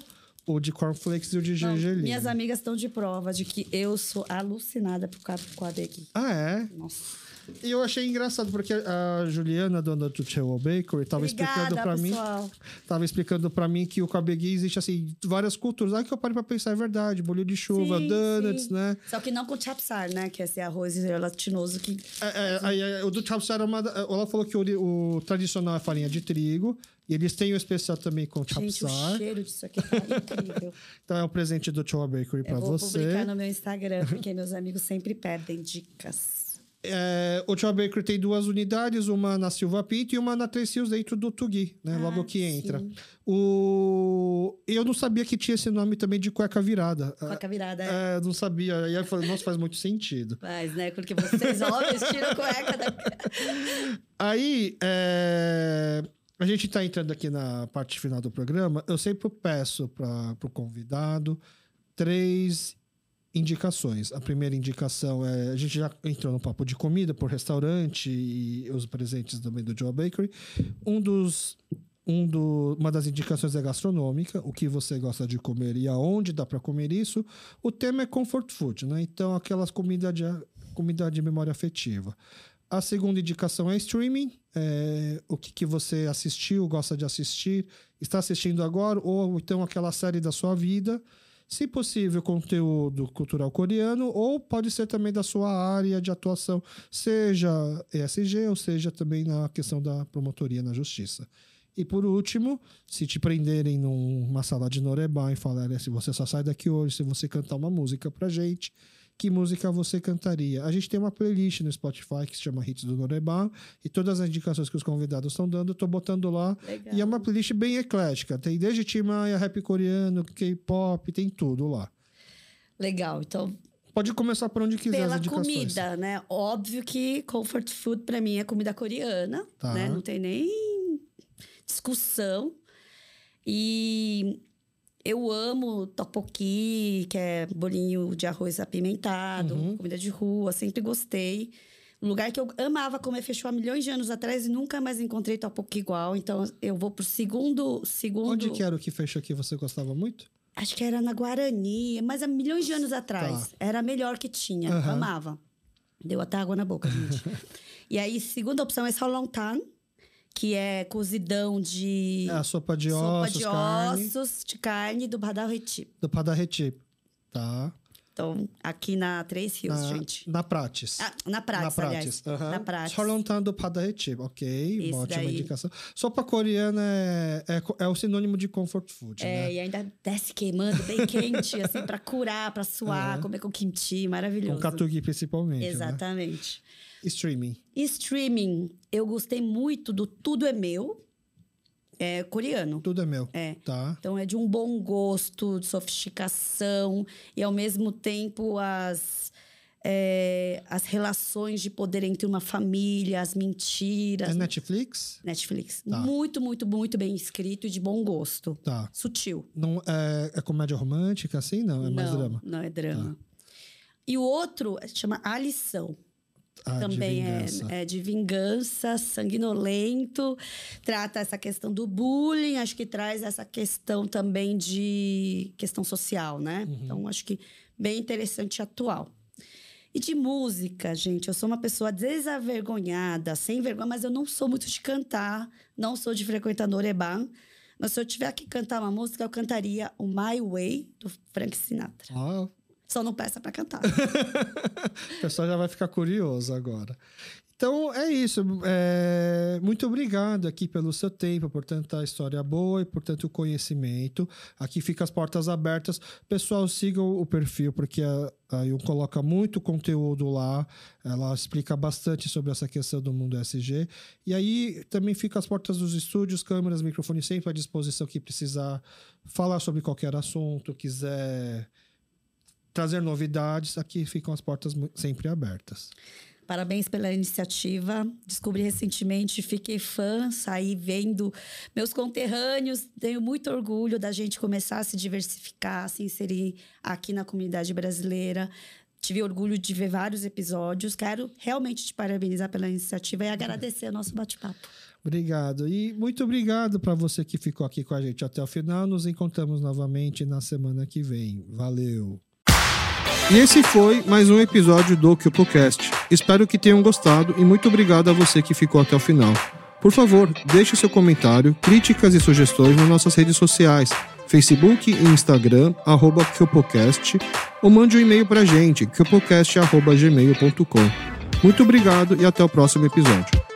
o de cornflakes e o de Não, gergelim. minhas amigas estão de prova de que eu sou alucinada por causa com a beguinha. Ah, é? Nossa. E eu achei engraçado, porque a Juliana, dona do Chewa Bakery, tava explicando Obrigada, pra mim. pessoal. Tava explicando pra mim que o kabegi existe, assim, várias culturas. Aí que eu parei pra pensar, é verdade. Bolho de chuva, Sim, donuts, sim. né? Só que não com chapsar, né? Que é esse arroz gelatinoso que... É, é, é, o do chapsar é uma. Ela falou que o, o tradicional é farinha de trigo. E eles têm o especial também com Gente, chapsar. o cheiro disso aqui tá incrível. Então é um presente do Choa Bakery pra Eu vou você. publicar no meu Instagram, porque meus amigos sempre pedem dicas. É, o Choa Bakery tem duas unidades, uma na Silva Pinto e uma na Três Rios dentro do Tugi, né? Ah, logo que entra. sim. O... Eu não sabia que tinha esse nome também de cueca virada. Cueca virada, é. É, não sabia. Aí eu falei, nossa, faz muito sentido. Mas, né? Porque vocês homens tiram cueca da... Aí, é, a gente está entrando aqui na parte final do programa. Eu sempre peço para o convidado três indicações. A primeira indicação é: a gente já entrou no papo de comida por restaurante e os presentes também do Joe Bakery. Um dos. Um do, uma das indicações é gastronômica, o que você gosta de comer e aonde dá para comer isso. O tema é comfort food, né? Então, aquelas comidas de, comida de memória afetiva. A segunda indicação é streaming, é, o que, que você assistiu, gosta de assistir, está assistindo agora, ou então aquela série da sua vida. Se possível, conteúdo cultural coreano, ou pode ser também da sua área de atuação, seja ESG, ou seja também na questão da promotoria na justiça. E por último, se te prenderem numa sala de Norebá e falarem se você só sai daqui hoje, se você cantar uma música pra gente, que música você cantaria? A gente tem uma playlist no Spotify que se chama Hits do Norebá e todas as indicações que os convidados estão dando, eu tô botando lá. Legal. E é uma playlist bem eclética. Tem desde Tim Maia, rap coreano, K-pop, tem tudo lá. Legal, então Pode começar por onde quiser pela comida, né? Óbvio que comfort food pra mim é comida coreana, Tá. né? Não tem nem discussão. E eu amo tteokbokki, que é bolinho de arroz apimentado, Uhum. comida de rua, sempre gostei. Um lugar que eu amava comer fechou há milhões de anos atrás e nunca mais encontrei tteokbokki igual. Então eu vou pro segundo, segundo. Onde que era o que fechou aqui você gostava muito? Acho que era na Guarani, mas há milhões de anos atrás. Era a melhor que tinha. Tá. Aham. Amava. Deu até água na boca, gente. e aí, segunda opção é Solontan, que é cozidão de É a sopa de sopa ossos, de carne, ossos, de carne do Badal Reti. do Padarreti. Tá. Então, aqui na Três Rios, Na, gente. na Prates. Ah, na Prates, na aliás. Prates. aham. Na Prates. Sorlontan do Padarreti. Ok, Esse uma ótima daí. indicação. Sopa coreana é, é, é o sinônimo de comfort food, É, né? e ainda desce queimando, bem quente, assim, pra curar, pra suar, comer com kimchi, maravilhoso. Com catugi principalmente, né? Streaming. Streaming, eu gostei muito do Tudo é Meu, é coreano. Tudo é meu. É. Tá. Então é de um bom gosto, de sofisticação e ao mesmo tempo as é, as relações de poder entre uma família, as mentiras. É Netflix? Netflix. Tá. Muito, muito, muito bem escrito e de bom gosto. Tá. Sutil. Não, é, é comédia romântica, assim? Não, é mais não, drama. Não é drama. E o outro chama A Lição. Ah, de também vingança. é, é de vingança, sanguinolento, trata essa questão do bullying, acho que traz essa questão também de questão social, né? Uhum. Então, acho que bem interessante e atual. E de música, gente, eu sou uma pessoa desavergonhada, sem vergonha, mas eu não sou muito de cantar, não sou de frequentar Noreban. Mas se eu tiver que cantar uma música, eu cantaria o My Way, do Frank Sinatra. Ó, Só não peça para cantar. o pessoal já vai ficar curioso agora. Então é isso. É, muito obrigado aqui pelo seu tempo, por tanta história boa e por tanto conhecimento. Aqui fica as portas abertas. Pessoal, sigam o perfil, porque a, a coloca muito conteúdo lá. Ela explica bastante sobre essa questão do mundo SG. E aí também fica as portas dos estúdios, câmeras, microfones sempre à disposição que precisar falar sobre qualquer assunto, quiser trazer novidades, aqui ficam as portas sempre abertas. Parabéns pela iniciativa. Descobri recentemente, fiquei fã, saí vendo meus conterrâneos. Tenho muito orgulho da gente começar a se diversificar, se inserir aqui na comunidade brasileira. Tive orgulho de ver vários episódios. Quero realmente te parabenizar pela iniciativa e agradecer o nosso bate-papo. Obrigado. E muito obrigado para você que ficou aqui com a gente até o final. Nos encontramos novamente na semana que vem. Valeu. E esse foi mais um episódio do CupoCast. Espero que tenham gostado e muito obrigado a você que ficou até o final. Por favor, deixe seu comentário, críticas e sugestões nas nossas redes sociais, Facebook e Instagram, arroba ou mande um e-mail para a gente, cupocast.gmail.com. Muito obrigado e até o próximo episódio.